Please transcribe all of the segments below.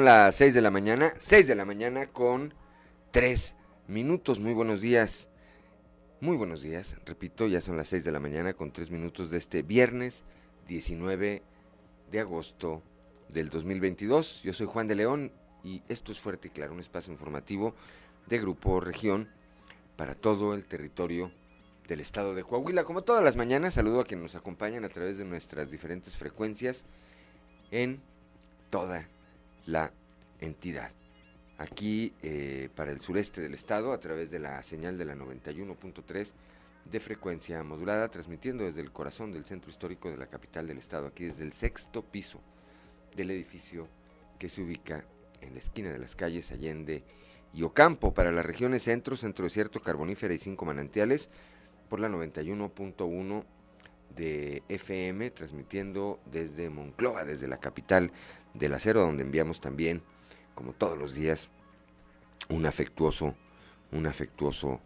Son las 6 de la mañana, 6 de la mañana con 3 minutos. Muy buenos días. Muy buenos días. Repito, ya son las 6 de la mañana con 3 minutos de este viernes 19 de agosto del 2022. Yo soy Juan de León y esto es Fuerte y Claro, un espacio informativo de Grupo Región para todo el territorio del estado de Coahuila. Como todas las mañanas, saludo a quienes nos acompañan a través de nuestras diferentes frecuencias en toda la entidad. Aquí eh, para el sureste del estado, a través de la señal de la 91.3 de frecuencia modulada, transmitiendo desde el corazón del centro histórico de la capital del estado, aquí desde el sexto piso del edificio que se ubica en la esquina de las calles Allende y Ocampo, para las regiones centro, centro desierto, carbonífera y cinco manantiales, por la 91.1 de FM, transmitiendo desde Monclova, desde la capital del acero, donde enviamos también, como todos los días, un afectuoso, un afectuoso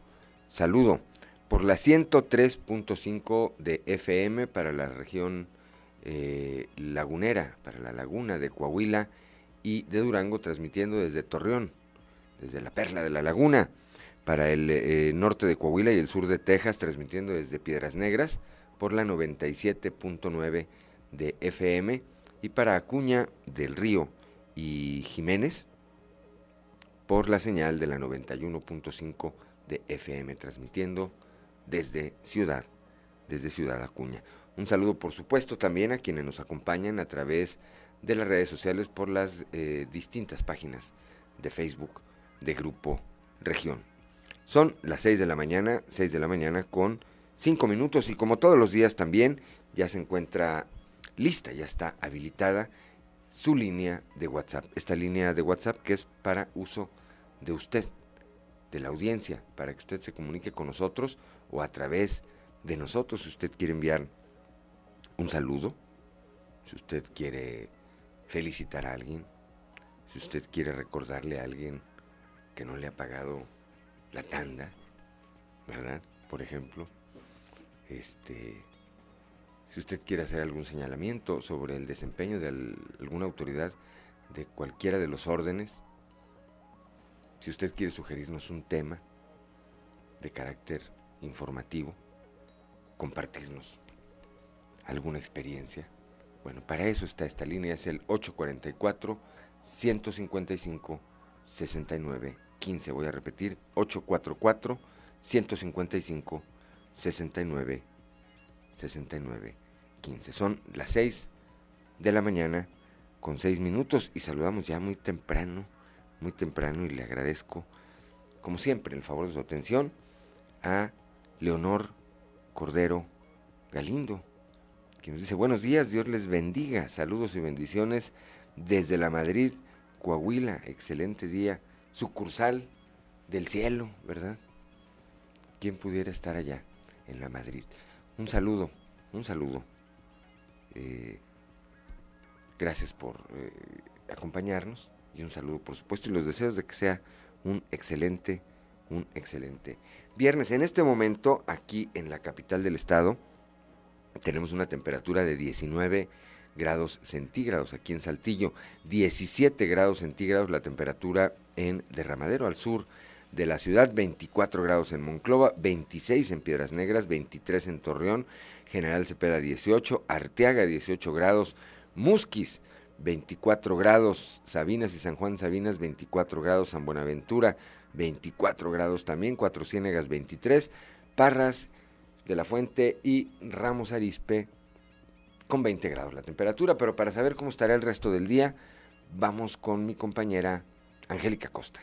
saludo. Por la 103.5 de FM para la región eh, lagunera, para la laguna de Coahuila y de Durango, transmitiendo desde Torreón, desde la perla de la laguna, para el eh, norte de Coahuila y el sur de Texas, transmitiendo desde Piedras Negras por la 97.9 de FM y para Acuña del Río y Jiménez por la señal de la 91.5 de FM transmitiendo desde Ciudad, desde Ciudad Acuña. Un saludo por supuesto también a quienes nos acompañan a través de las redes sociales por las eh, distintas páginas de Facebook de Grupo Región. Son las 6 de la mañana, 6 de la mañana con 5 minutos y como todos los días también ya se encuentra lista, ya está habilitada su línea de WhatsApp. Esta línea de WhatsApp que es para uso de usted, de la audiencia, para que usted se comunique con nosotros o a través de nosotros si usted quiere enviar un saludo, si usted quiere felicitar a alguien, si usted quiere recordarle a alguien que no le ha pagado la tanda, ¿verdad? Por ejemplo, este si usted quiere hacer algún señalamiento sobre el desempeño de alguna autoridad de cualquiera de los órdenes, si usted quiere sugerirnos un tema de carácter informativo, compartirnos alguna experiencia, bueno, para eso está esta línea, es el 844 155 69 15. Voy a repetir, 844 155 69 69 15. Son las 6 de la mañana con 6 minutos y saludamos ya muy temprano, muy temprano y le agradezco, como siempre, el favor de su atención a Leonor Cordero Galindo, que nos dice buenos días, Dios les bendiga, saludos y bendiciones desde la Madrid, Coahuila, excelente día, sucursal del cielo, ¿verdad? ¿Quién pudiera estar allá en la Madrid? Un saludo, un saludo eh, gracias por eh, acompañarnos y un saludo por supuesto y los deseos de que sea un excelente, un excelente viernes. En este momento aquí en la capital del estado tenemos una temperatura de 19 grados centígrados aquí en Saltillo, 17 grados centígrados la temperatura en Derramadero al sur de la ciudad, 24 grados en Monclova, 26 en Piedras Negras, 23 en Torreón, General Cepeda 18, Arteaga 18 grados, Musquis 24 grados, Sabinas y San Juan Sabinas 24 grados, San Buenaventura 24 grados también, Cuatro Ciénegas 23, Parras de la Fuente y Ramos Arispe con 20 grados la temperatura, pero para saber cómo estará el resto del día, vamos con mi compañera Angélica Costa.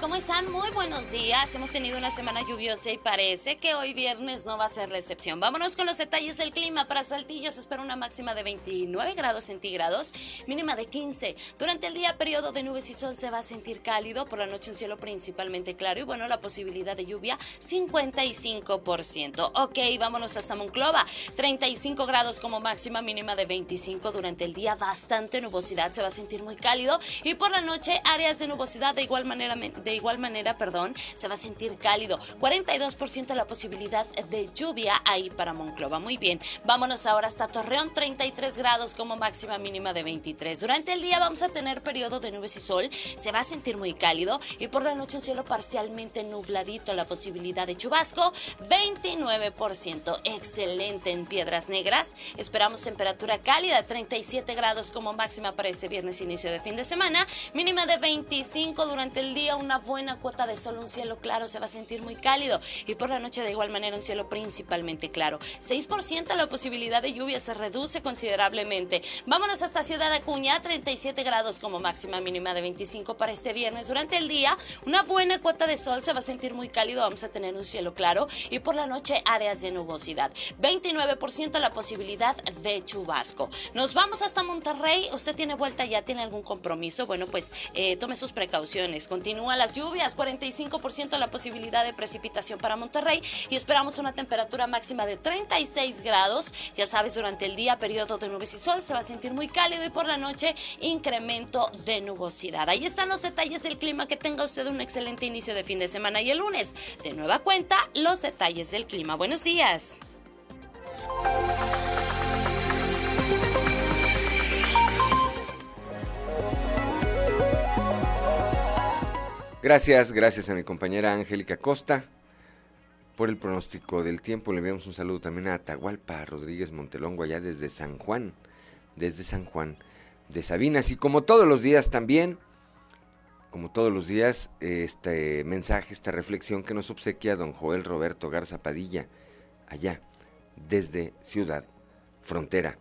¿Cómo están? Muy buenos días. Hemos tenido una semana lluviosa y parece que hoy viernes no va a ser la excepción. Vámonos con los detalles del clima. Para Saltillo se espera una máxima de 29 grados centígrados, mínima de 15. Durante el día, periodo de nubes y sol se va a sentir cálido. Por la noche un cielo principalmente claro y bueno, la posibilidad de lluvia 55%. Ok, vámonos hasta Monclova. 35 grados como máxima, mínima de 25. Durante el día bastante nubosidad, se va a sentir muy cálido y por la noche áreas de nubosidad de igual manera de igual manera, perdón, se va a sentir cálido. 42% la posibilidad de lluvia ahí para Monclova. Muy bien, vámonos ahora hasta Torreón, 33 grados como máxima mínima de 23. Durante el día vamos a tener periodo de nubes y sol, se va a sentir muy cálido y por la noche un cielo parcialmente nubladito, la posibilidad de chubasco 29%. Excelente en Piedras Negras. Esperamos temperatura cálida, 37 grados como máxima para este viernes inicio de fin de semana, mínima de 25 durante el día una buena cuota de sol, un cielo claro, se va a sentir muy cálido. Y por la noche de igual manera un cielo principalmente claro. 6% la posibilidad de lluvia se reduce considerablemente. Vámonos hasta Ciudad Acuña, 37 grados como máxima mínima de 25 para este viernes. Durante el día, una buena cuota de sol, se va a sentir muy cálido, vamos a tener un cielo claro. Y por la noche, áreas de nubosidad. 29% la posibilidad de chubasco. Nos vamos hasta Monterrey. ¿Usted tiene vuelta ya? ¿Tiene algún compromiso? Bueno, pues eh, tome sus precauciones. Continúa las lluvias, 45% la posibilidad de precipitación para Monterrey y esperamos una temperatura máxima de 36 grados. Ya sabes, durante el día periodo de nubes y sol se va a sentir muy cálido y por la noche incremento de nubosidad. Ahí están los detalles del clima. Que tenga usted un excelente inicio de fin de semana y el lunes, de nueva cuenta, los detalles del clima. Buenos días. Gracias, gracias a mi compañera Angélica Costa por el pronóstico del tiempo. Le enviamos un saludo también a Atahualpa Rodríguez Montelongo, allá desde San Juan, desde San Juan de Sabinas. Y como todos los días también, como todos los días, este mensaje, esta reflexión que nos obsequia don Joel Roberto Garza Padilla, allá, desde Ciudad Frontera,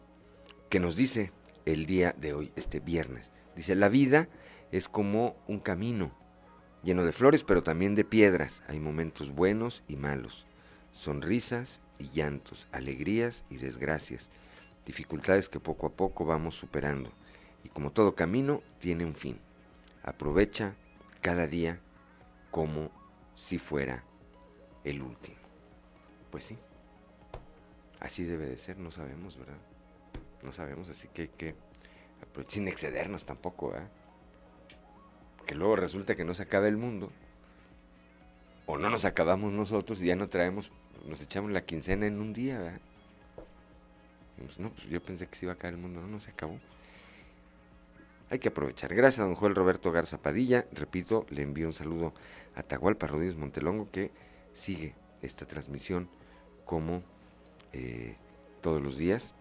que nos dice el día de hoy, este viernes. Dice, la vida es como un camino lleno de flores, pero también de piedras. Hay momentos buenos y malos, sonrisas y llantos, alegrías y desgracias, dificultades que poco a poco vamos superando. Y como todo camino, tiene un fin. Aprovecha cada día como si fuera el último. Pues sí, así debe de ser, no sabemos, ¿verdad? No sabemos, así que hay que sin excedernos tampoco, ¿verdad? Que luego resulta que no se acaba el mundo, o no nos acabamos nosotros y ya no traemos, nos echamos la quincena en un día, ¿verdad? no, pues yo pensé que se iba a acabar el mundo, no, no se acabó. Hay que aprovechar. Gracias don Joel Roberto Garza Padilla. Repito, le envío un saludo a Tahualpa Rodríguez Montelongo que sigue esta transmisión como eh, todos los días.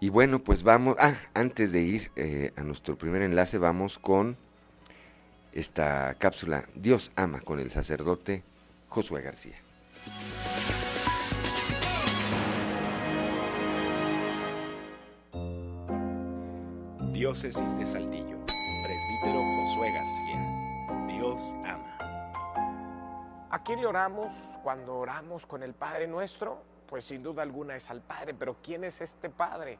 Y bueno, pues vamos, ah, antes de ir eh, a nuestro primer enlace, vamos con esta cápsula Dios ama con el sacerdote Josué García. Diócesis de Saltillo, presbítero Josué García. Dios ama. ¿A quién le oramos cuando oramos con el Padre nuestro? Pues sin duda alguna es al Padre, pero ¿quién es este Padre?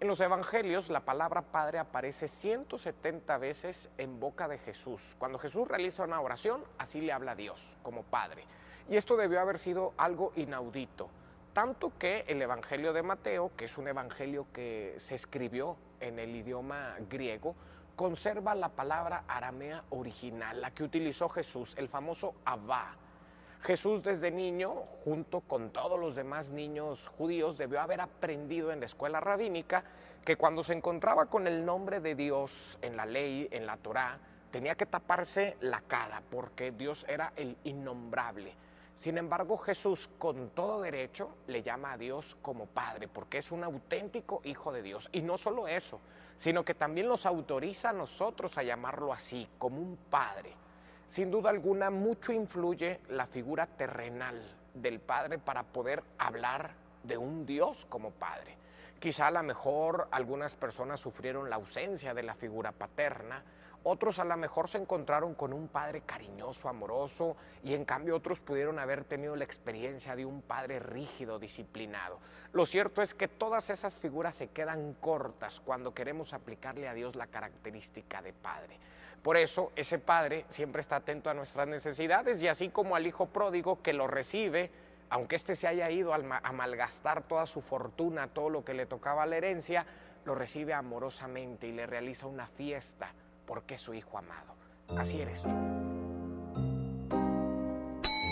En los evangelios la palabra Padre aparece 170 veces en boca de Jesús. Cuando Jesús realiza una oración, así le habla Dios como Padre. Y esto debió haber sido algo inaudito. Tanto que el Evangelio de Mateo, que es un evangelio que se escribió en el idioma griego, conserva la palabra aramea original, la que utilizó Jesús, el famoso Abba Jesús desde niño, junto con todos los demás niños judíos, debió haber aprendido en la escuela rabínica que cuando se encontraba con el nombre de Dios en la ley, en la Torá, tenía que taparse la cara porque Dios era el innombrable. Sin embargo, Jesús con todo derecho le llama a Dios como Padre, porque es un auténtico Hijo de Dios. Y no solo eso, sino que también nos autoriza a nosotros a llamarlo así, como un Padre. Sin duda alguna mucho influye la figura terrenal del padre para poder hablar de un Dios como padre. Quizá a lo mejor algunas personas sufrieron la ausencia de la figura paterna, otros a lo mejor se encontraron con un padre cariñoso, amoroso, y en cambio otros pudieron haber tenido la experiencia de un padre rígido, disciplinado. Lo cierto es que todas esas figuras se quedan cortas cuando queremos aplicarle a Dios la característica de padre. Por eso ese padre siempre está atento a nuestras necesidades y así como al hijo pródigo que lo recibe, aunque éste se haya ido a malgastar toda su fortuna, todo lo que le tocaba la herencia, lo recibe amorosamente y le realiza una fiesta porque es su hijo amado. Así eres tú.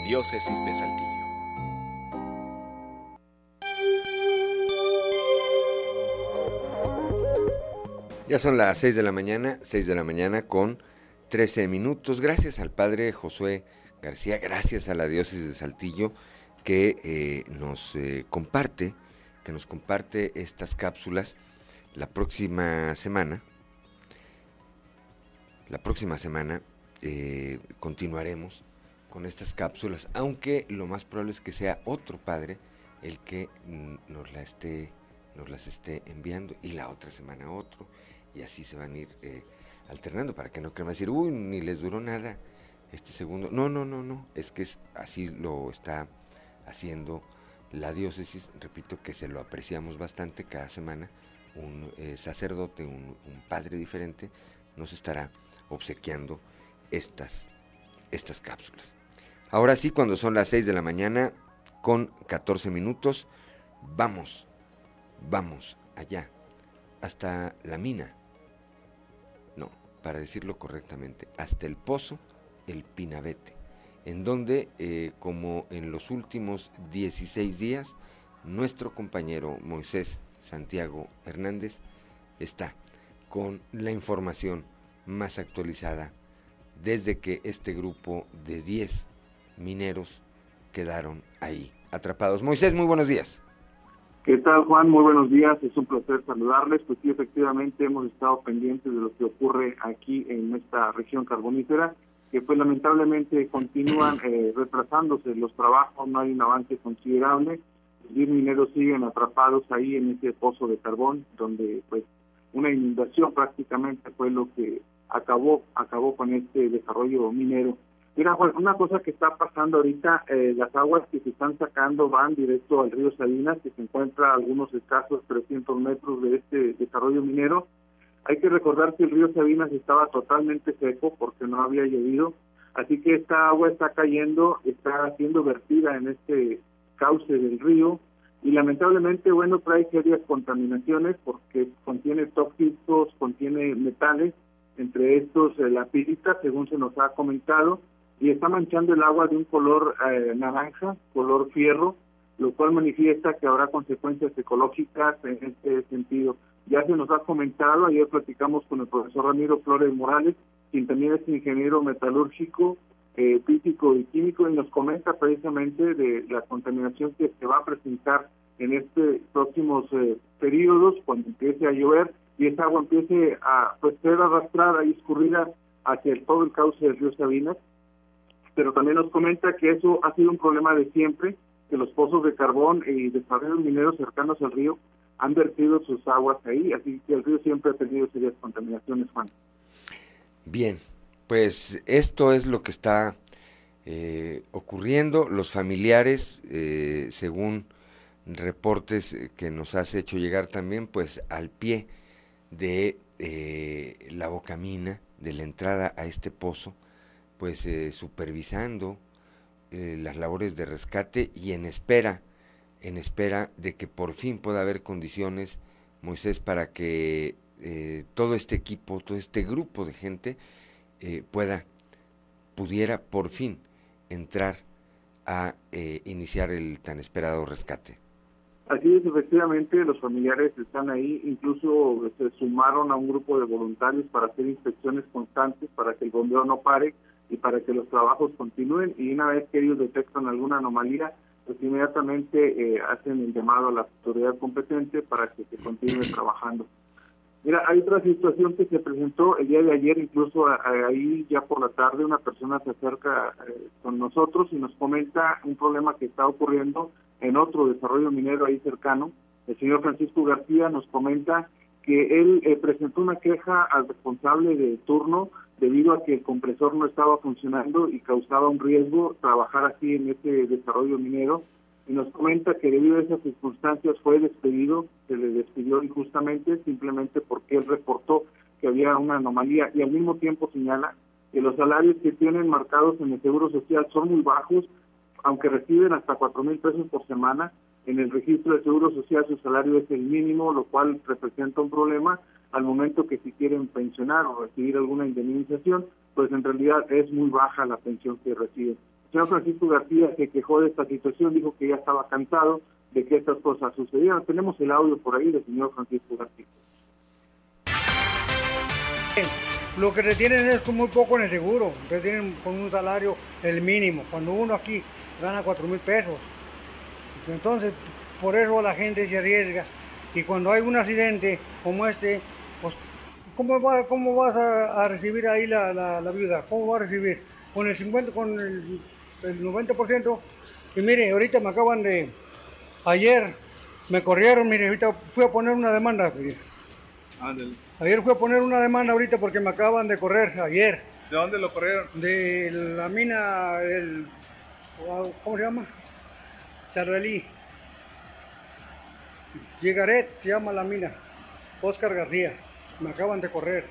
Diócesis de Saltillo. Ya son las 6 de la mañana, 6 de la mañana con 13 minutos. Gracias al padre Josué García, gracias a la diócesis de Saltillo que eh, nos eh, comparte, que nos comparte estas cápsulas la próxima semana. La próxima semana eh, continuaremos con estas cápsulas, aunque lo más probable es que sea otro padre el que mm, nos, la esté, nos las esté enviando y la otra semana otro, y así se van a ir eh, alternando para que no crean decir, uy, ni les duró nada este segundo. No, no, no, no, es que es, así lo está haciendo la diócesis, repito que se lo apreciamos bastante cada semana, un eh, sacerdote, un padre diferente, nos estará obsequiando estas, estas cápsulas. Ahora sí, cuando son las 6 de la mañana con 14 minutos, vamos, vamos allá, hasta la mina. No, para decirlo correctamente, hasta el pozo, el Pinabete, en donde, eh, como en los últimos 16 días, nuestro compañero Moisés Santiago Hernández está con la información más actualizada desde que este grupo de 10 mineros quedaron ahí atrapados. Moisés, muy buenos días. ¿Qué tal, Juan? Muy buenos días. Es un placer saludarles. Pues sí, efectivamente hemos estado pendientes de lo que ocurre aquí en esta región carbonífera, que pues lamentablemente continúan eh, retrasándose los trabajos, no hay un avance considerable. Los 10 mineros siguen atrapados ahí en ese pozo de carbón, donde pues una inundación prácticamente fue lo que acabó acabó con este desarrollo minero. Mira, Juan, una cosa que está pasando ahorita, eh, las aguas que se están sacando van directo al río Salinas, que se encuentra a algunos escasos 300 metros de este desarrollo minero. Hay que recordar que el río Sabinas estaba totalmente seco porque no había llovido, así que esta agua está cayendo, está siendo vertida en este cauce del río y lamentablemente, bueno, trae serias contaminaciones porque contiene tóxicos, contiene metales entre estos eh, la pirita, según se nos ha comentado, y está manchando el agua de un color eh, naranja, color fierro, lo cual manifiesta que habrá consecuencias ecológicas en este sentido. Ya se nos ha comentado, ayer platicamos con el profesor Ramiro Flores Morales, quien también es ingeniero metalúrgico, eh, físico y químico, y nos comenta precisamente de la contaminación que se va a presentar en estos próximos eh, periodos, cuando empiece a llover, y esa agua empiece a pues, ser arrastrada y escurrida hacia todo el cauce del río Sabinas. Pero también nos comenta que eso ha sido un problema de siempre, que los pozos de carbón y desarrollos mineros cercanos al río han vertido sus aguas ahí, así que el río siempre ha tenido serias contaminaciones, Juan. Bien, pues esto es lo que está eh, ocurriendo. Los familiares, eh, según reportes que nos has hecho llegar también, pues al pie de eh, la bocamina, de la entrada a este pozo, pues eh, supervisando eh, las labores de rescate y en espera, en espera de que por fin pueda haber condiciones, Moisés, para que todo este equipo, todo este grupo de gente pueda, pudiera por fin entrar a iniciar el tan esperado rescate. Así es, efectivamente, los familiares están ahí, incluso se sumaron a un grupo de voluntarios para hacer inspecciones constantes, para que el bombeo no pare y para que los trabajos continúen. Y una vez que ellos detectan alguna anomalía, pues inmediatamente eh, hacen el llamado a la autoridad competente para que se continúe trabajando. Mira, hay otra situación que se presentó el día de ayer, incluso ahí ya por la tarde una persona se acerca eh, con nosotros y nos comenta un problema que está ocurriendo en otro desarrollo minero ahí cercano. El señor Francisco García nos comenta que él eh, presentó una queja al responsable de turno debido a que el compresor no estaba funcionando y causaba un riesgo trabajar así en ese desarrollo minero y nos comenta que debido a esas circunstancias fue despedido, se le despidió injustamente simplemente porque él reportó que había una anomalía y al mismo tiempo señala que los salarios que tienen marcados en el Seguro Social son muy bajos, aunque reciben hasta cuatro mil pesos por semana. En el registro de Seguro Social su salario es el mínimo, lo cual representa un problema al momento que si quieren pensionar o recibir alguna indemnización, pues en realidad es muy baja la pensión que reciben señor Francisco García se quejó de esta situación, dijo que ya estaba cansado de que estas cosas sucedieran. Tenemos el audio por ahí del señor Francisco García. Lo que retienen es muy poco en el seguro, retienen con un salario el mínimo, cuando uno aquí gana cuatro mil pesos. Entonces, por eso la gente se arriesga. Y cuando hay un accidente como este, pues, ¿cómo, cómo vas a, recibir ahí la, la, la viuda? ¿Cómo va a recibir? Con el 50, con el el 90%. Y mire, ahorita me acaban de, ayer me corrieron, mire, ahorita fui a poner una demanda. Ayer fui a poner una demanda ahorita porque me acaban de correr, ayer. ¿De dónde lo corrieron? De la mina, el, ¿cómo se llama? Charrelí. Llegaret se llama la mina. Oscar García. Me acaban de correr.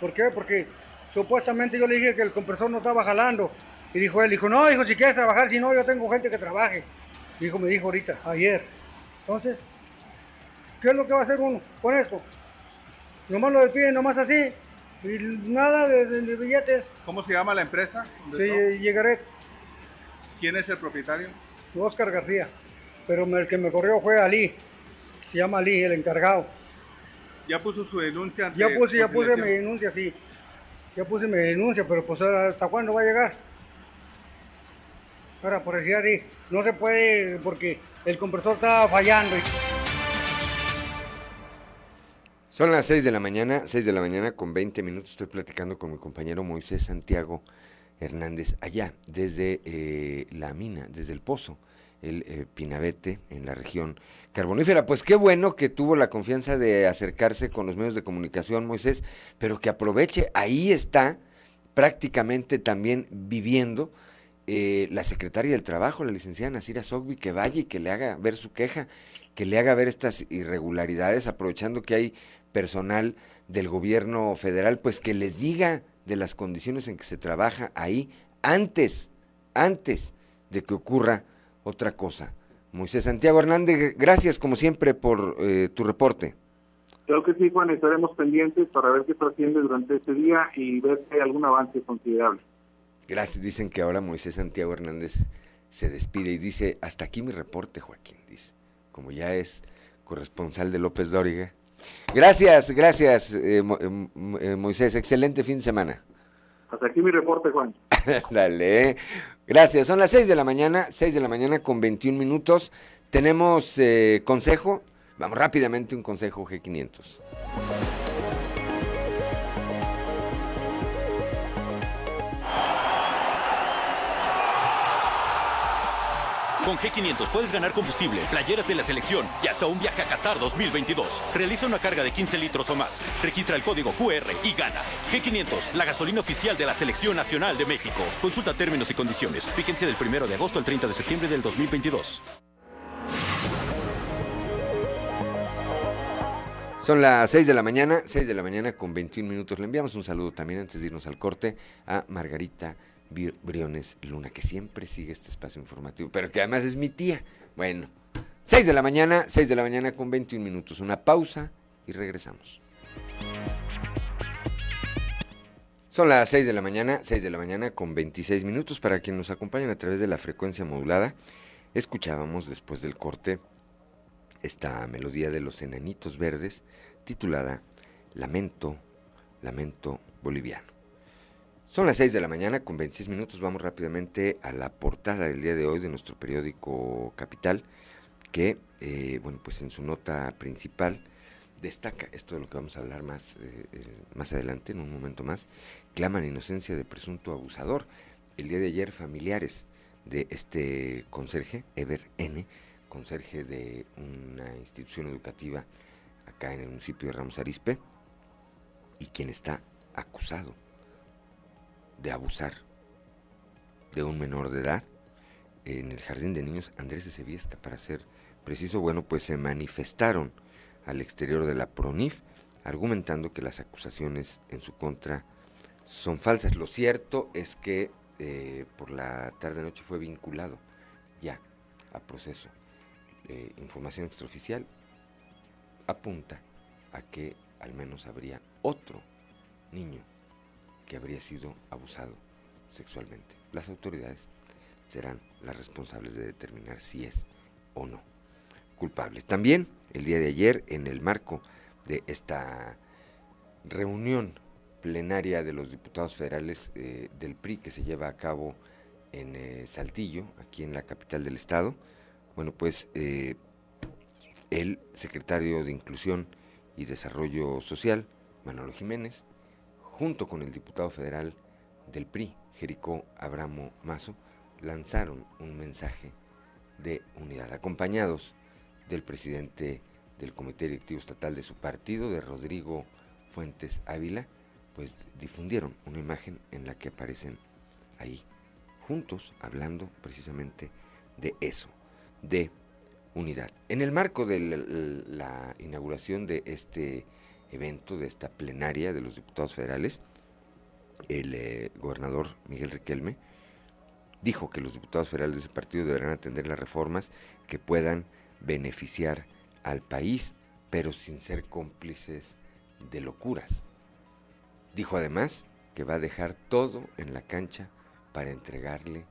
¿Por qué? Porque supuestamente yo le dije que el compresor no estaba jalando. Y dijo él, dijo, no, dijo, si quieres trabajar, si no, yo tengo gente que trabaje. Dijo, me dijo ahorita, ayer. Entonces, ¿qué es lo que va a hacer uno con esto? Nomás lo despiden, nomás así, y nada de, billetes. ¿Cómo se llama la empresa? Sí, llegaré. ¿Quién es el propietario? Oscar García. Pero el que me corrió fue Ali. Se llama Ali, el encargado. ¿Ya puso su denuncia? ya puse, ya puse mi denuncia, sí. Ya puse mi denuncia, pero pues hasta cuándo va a llegar. Ahora, por decir no se puede porque el compresor está fallando. Son las 6 de la mañana, 6 de la mañana con 20 minutos. Estoy platicando con mi compañero Moisés Santiago Hernández, allá, desde eh, la mina, desde el pozo, el eh, Pinabete, en la región carbonífera. Pues qué bueno que tuvo la confianza de acercarse con los medios de comunicación, Moisés, pero que aproveche, ahí está prácticamente también viviendo eh, la secretaria del Trabajo, la licenciada Nasira Sogbi, que vaya y que le haga ver su queja, que le haga ver estas irregularidades, aprovechando que hay personal del gobierno federal, pues que les diga de las condiciones en que se trabaja ahí antes, antes de que ocurra otra cosa. Moisés Santiago Hernández, gracias como siempre por eh, tu reporte. Creo que sí, Juan, estaremos pendientes para ver qué trasciende durante este día y ver si hay algún avance considerable. Gracias. Dicen que ahora Moisés Santiago Hernández se despide y dice, hasta aquí mi reporte, Joaquín, dice, como ya es corresponsal de López Dóriga. Gracias, gracias, eh, eh, eh, Moisés. Excelente fin de semana. Hasta aquí mi reporte, Juan. Dale. Gracias. Son las 6 de la mañana, 6 de la mañana con 21 minutos. Tenemos consejo. Vamos rápidamente un consejo G500. Con G500 puedes ganar combustible, playeras de la selección y hasta un viaje a Qatar 2022. Realiza una carga de 15 litros o más. Registra el código QR y gana. G500, la gasolina oficial de la Selección Nacional de México. Consulta términos y condiciones. Fíjense del 1 de agosto al 30 de septiembre del 2022. Son las 6 de la mañana, 6 de la mañana con 21 minutos. Le enviamos un saludo también antes de irnos al corte a Margarita Briones Luna, que siempre sigue este espacio informativo, pero que además es mi tía. Bueno, 6 de la mañana, 6 de la mañana con 21 minutos. Una pausa y regresamos. Son las 6 de la mañana, 6 de la mañana con 26 minutos para quienes nos acompañan a través de la frecuencia modulada. Escuchábamos después del corte esta melodía de los enanitos verdes titulada Lamento, Lamento Boliviano. Son las 6 de la mañana con 26 minutos. Vamos rápidamente a la portada del día de hoy de nuestro periódico Capital, que, eh, bueno, pues en su nota principal destaca esto de lo que vamos a hablar más, eh, eh, más adelante, en un momento más, claman inocencia de presunto abusador. El día de ayer, familiares de este conserje, Ever N., conserje de una institución educativa acá en el municipio de Ramos Arispe, y quien está acusado de abusar de un menor de edad en el jardín de niños Andrés Seviesca, para ser preciso, bueno, pues se manifestaron al exterior de la PRONIF, argumentando que las acusaciones en su contra son falsas. Lo cierto es que eh, por la tarde-noche fue vinculado ya a proceso. Eh, información extraoficial apunta a que al menos habría otro niño que habría sido abusado sexualmente. Las autoridades serán las responsables de determinar si es o no culpable. También el día de ayer, en el marco de esta reunión plenaria de los diputados federales eh, del PRI que se lleva a cabo en eh, Saltillo, aquí en la capital del estado, bueno, pues eh, el secretario de Inclusión y Desarrollo Social, Manolo Jiménez, junto con el diputado federal del PRI, Jericó Abramo Mazo, lanzaron un mensaje de unidad, acompañados del presidente del Comité Directivo Estatal de su partido, de Rodrigo Fuentes Ávila, pues difundieron una imagen en la que aparecen ahí juntos hablando precisamente de eso, de unidad. En el marco de la, inauguración de este evento, de esta plenaria de los diputados federales, el eh, gobernador Miguel Riquelme dijo que los diputados federales de ese partido deberán atender las reformas que puedan beneficiar al país, pero sin ser cómplices de locuras. Dijo además que va a dejar todo en la cancha para entregarle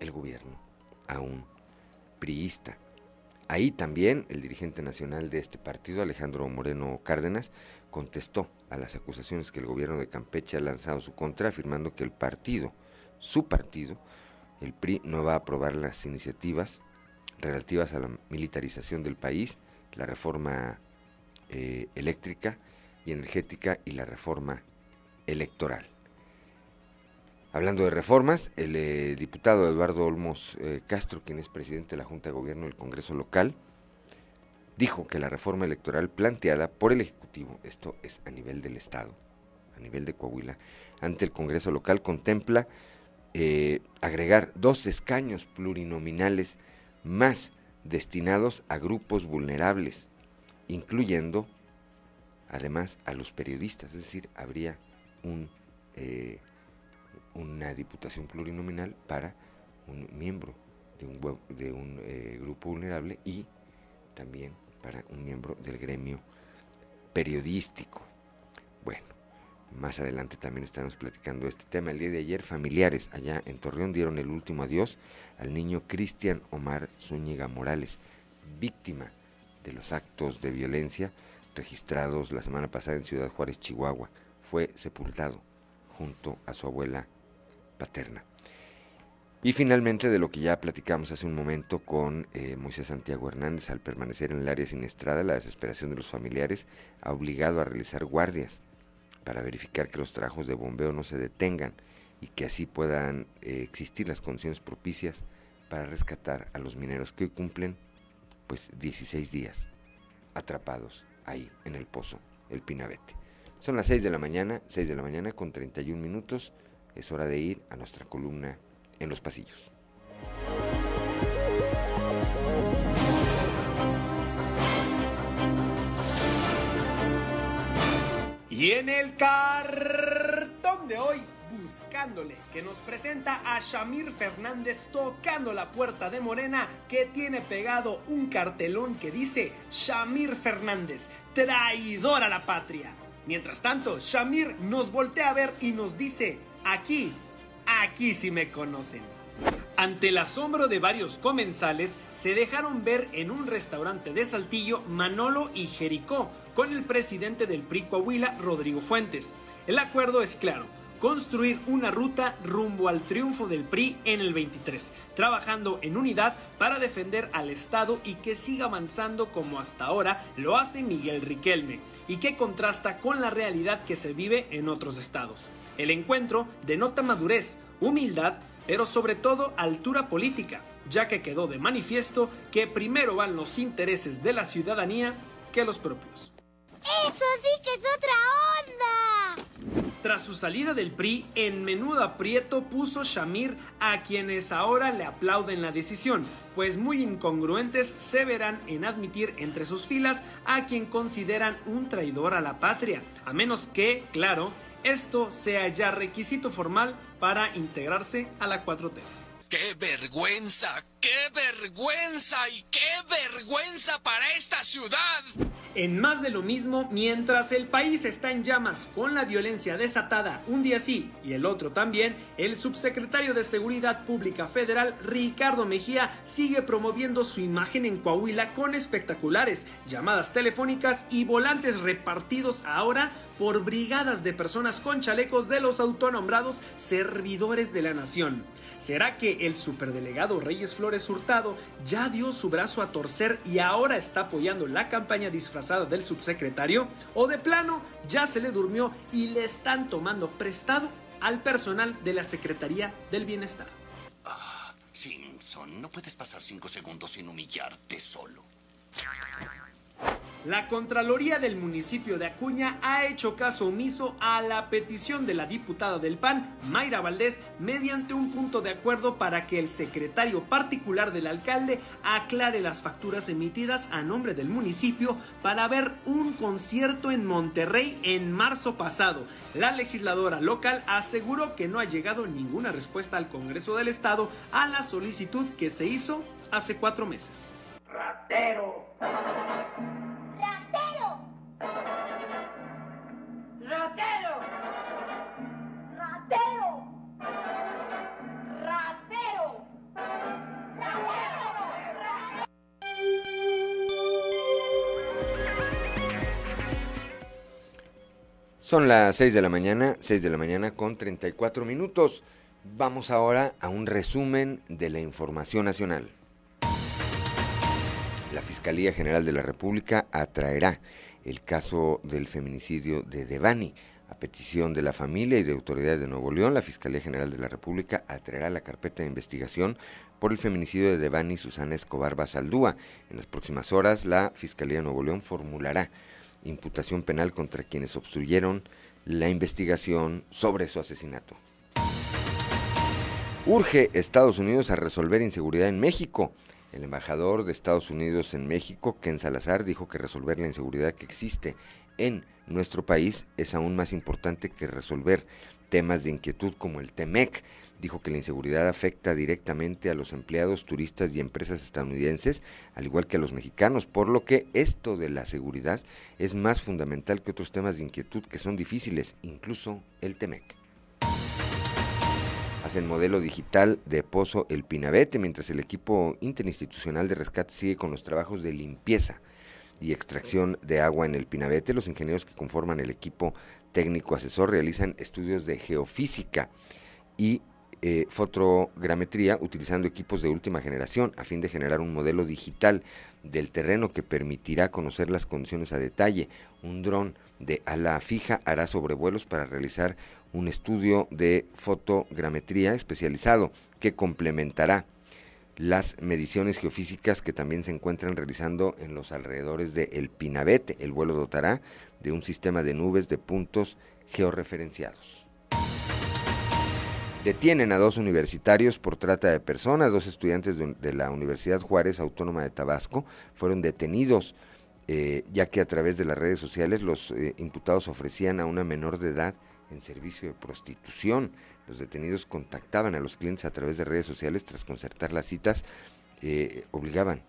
el gobierno a un priista. Ahí también el dirigente nacional de este partido, Alejandro Moreno Cárdenas, contestó a las acusaciones que el gobierno de Campeche ha lanzado su contra, afirmando que el partido, su partido, el PRI, no va a aprobar las iniciativas relativas a la militarización del país, la reforma eh, eléctrica y energética y la reforma electoral. Hablando de reformas, el eh, diputado Eduardo Olmos eh, Castro, quien es presidente de la Junta de Gobierno del Congreso local, dijo que la reforma electoral planteada por el Ejecutivo, esto es a nivel del Estado, a nivel de Coahuila, ante el Congreso local, contempla agregar dos escaños plurinominales más destinados a grupos vulnerables, incluyendo además a los periodistas, es decir, habría un, eh, una diputación plurinominal para un miembro de un, eh, grupo vulnerable y también para un miembro del gremio periodístico. Bueno, más adelante también estamos platicando este tema. El día de ayer, familiares allá en Torreón dieron el último adiós al niño Cristian Omar Zúñiga Morales, víctima de los actos de violencia registrados la semana pasada en Ciudad Juárez, Chihuahua. Fue sepultado junto a su abuela paterna. Y finalmente, de lo que ya platicamos hace un momento con eh, Moisés Santiago Hernández, al permanecer en el área siniestrada, la desesperación de los familiares ha obligado a realizar guardias para verificar que los trabajos de bombeo no se detengan y que así puedan eh, existir las condiciones propicias para rescatar a los mineros que hoy cumplen pues 16 días atrapados ahí en el pozo, el Pinabete. Son las 6 de la mañana, 6 de la mañana con 31 minutos. Es hora de ir a nuestra columna en los pasillos. Y en el cartón de hoy, buscándole, que nos presenta a Shamir Fernández tocando la puerta de Morena, que tiene pegado un cartelón que dice Shamir Fernández, traidor a la patria. Mientras tanto, Shamir nos voltea a ver y nos dice, aquí, aquí sí me conocen. Ante el asombro de varios comensales, se dejaron ver en un restaurante de Saltillo Manolo y Jericó, con el presidente del PRI Coahuila, Rodrigo Fuentes. El acuerdo es claro, construir una ruta rumbo al triunfo del PRI en el 23, trabajando en unidad para defender al Estado y que siga avanzando como hasta ahora lo hace Miguel Riquelme, y que contrasta con la realidad que se vive en otros estados. El encuentro denota madurez, humildad, pero sobre todo altura política, ya que quedó de manifiesto que primero van los intereses de la ciudadanía que los propios. ¡Eso sí que es otra onda! Tras su salida del PRI, en menudo aprieto puso Shamir a quienes ahora le aplauden la decisión, pues muy incongruentes se verán en admitir entre sus filas a quien consideran un traidor a la patria, a menos que, claro, esto sea ya requisito formal para integrarse a la 4T. ¡Qué vergüenza! ¡Qué vergüenza! ¡Y qué vergüenza para esta ciudad! En más de lo mismo, mientras el país está en llamas con la violencia desatada un día sí y el otro también, el subsecretario de Seguridad Pública Federal, Ricardo Mejía, sigue promoviendo su imagen en Coahuila con espectaculares, llamadas telefónicas y volantes repartidos ahora por brigadas de personas con chalecos de los autonombrados servidores de la nación. ¿Será que el superdelegado Reyes Flores Ya dio su brazo a torcer y ahora está apoyando la campaña disfrazada del subsecretario? ¿O de plano ya se le durmió y le están tomando prestado al personal de la Secretaría del Bienestar? Ah, Simpson, no puedes pasar cinco segundos sin humillarte solo. La Contraloría del municipio de Acuña ha hecho caso omiso a la petición de la diputada del PAN, Mayra Valdés, mediante un punto de acuerdo para que el secretario particular del alcalde aclare las facturas emitidas a nombre del municipio para ver un concierto en Monterrey en marzo pasado. La legisladora local aseguró que no ha llegado ninguna respuesta al Congreso del Estado a la solicitud que se hizo hace cuatro meses. ¡Ratero! ¡Ratero! ¡Ratero! ¡Ratero! ¡Ratero! Son las 6 de la mañana, 6 de la mañana con 34 minutos. Vamos ahora a un resumen de la información nacional. La Fiscalía General de la República atraerá el caso del feminicidio de Devani. A petición de la familia y de autoridades de Nuevo León, la Fiscalía General de la República atraerá la carpeta de investigación por el feminicidio de Devani Susana Escobar Basaldúa. En las próximas horas, la Fiscalía de Nuevo León formulará imputación penal contra quienes obstruyeron la investigación sobre su asesinato. Urge Estados Unidos a resolver inseguridad en México. El embajador de Estados Unidos en México, Ken Salazar, dijo que resolver la inseguridad que existe en nuestro país es aún más importante que resolver temas de inquietud como el TEMEC. Dijo que la inseguridad afecta directamente a los empleados, turistas y empresas estadounidenses, al igual que a los mexicanos, por lo que esto de la seguridad es más fundamental que otros temas de inquietud que son difíciles, incluso el TEMEC hacen modelo digital de Pozo El Pinabete, mientras el equipo interinstitucional de rescate sigue con los trabajos de limpieza y extracción de agua en el Pinabete. Los ingenieros que conforman el equipo técnico asesor realizan estudios de geofísica y eh, fotogrametría utilizando equipos de última generación a fin de generar un modelo digital del terreno que permitirá conocer las condiciones a detalle. Un dron de ala fija hará sobrevuelos para realizar un estudio de fotogrametría especializado que complementará las mediciones geofísicas que también se encuentran realizando en los alrededores de El Pinabete. El vuelo dotará de un sistema de nubes de puntos georreferenciados. Detienen a dos universitarios por trata de personas. Dos estudiantes de, la Universidad Juárez Autónoma de Tabasco fueron detenidos eh, ya que a través de las redes sociales los eh, imputados ofrecían a una menor de edad en servicio de prostitución. Los detenidos contactaban a los clientes a través de redes sociales tras concertar las citas, eh, obligaban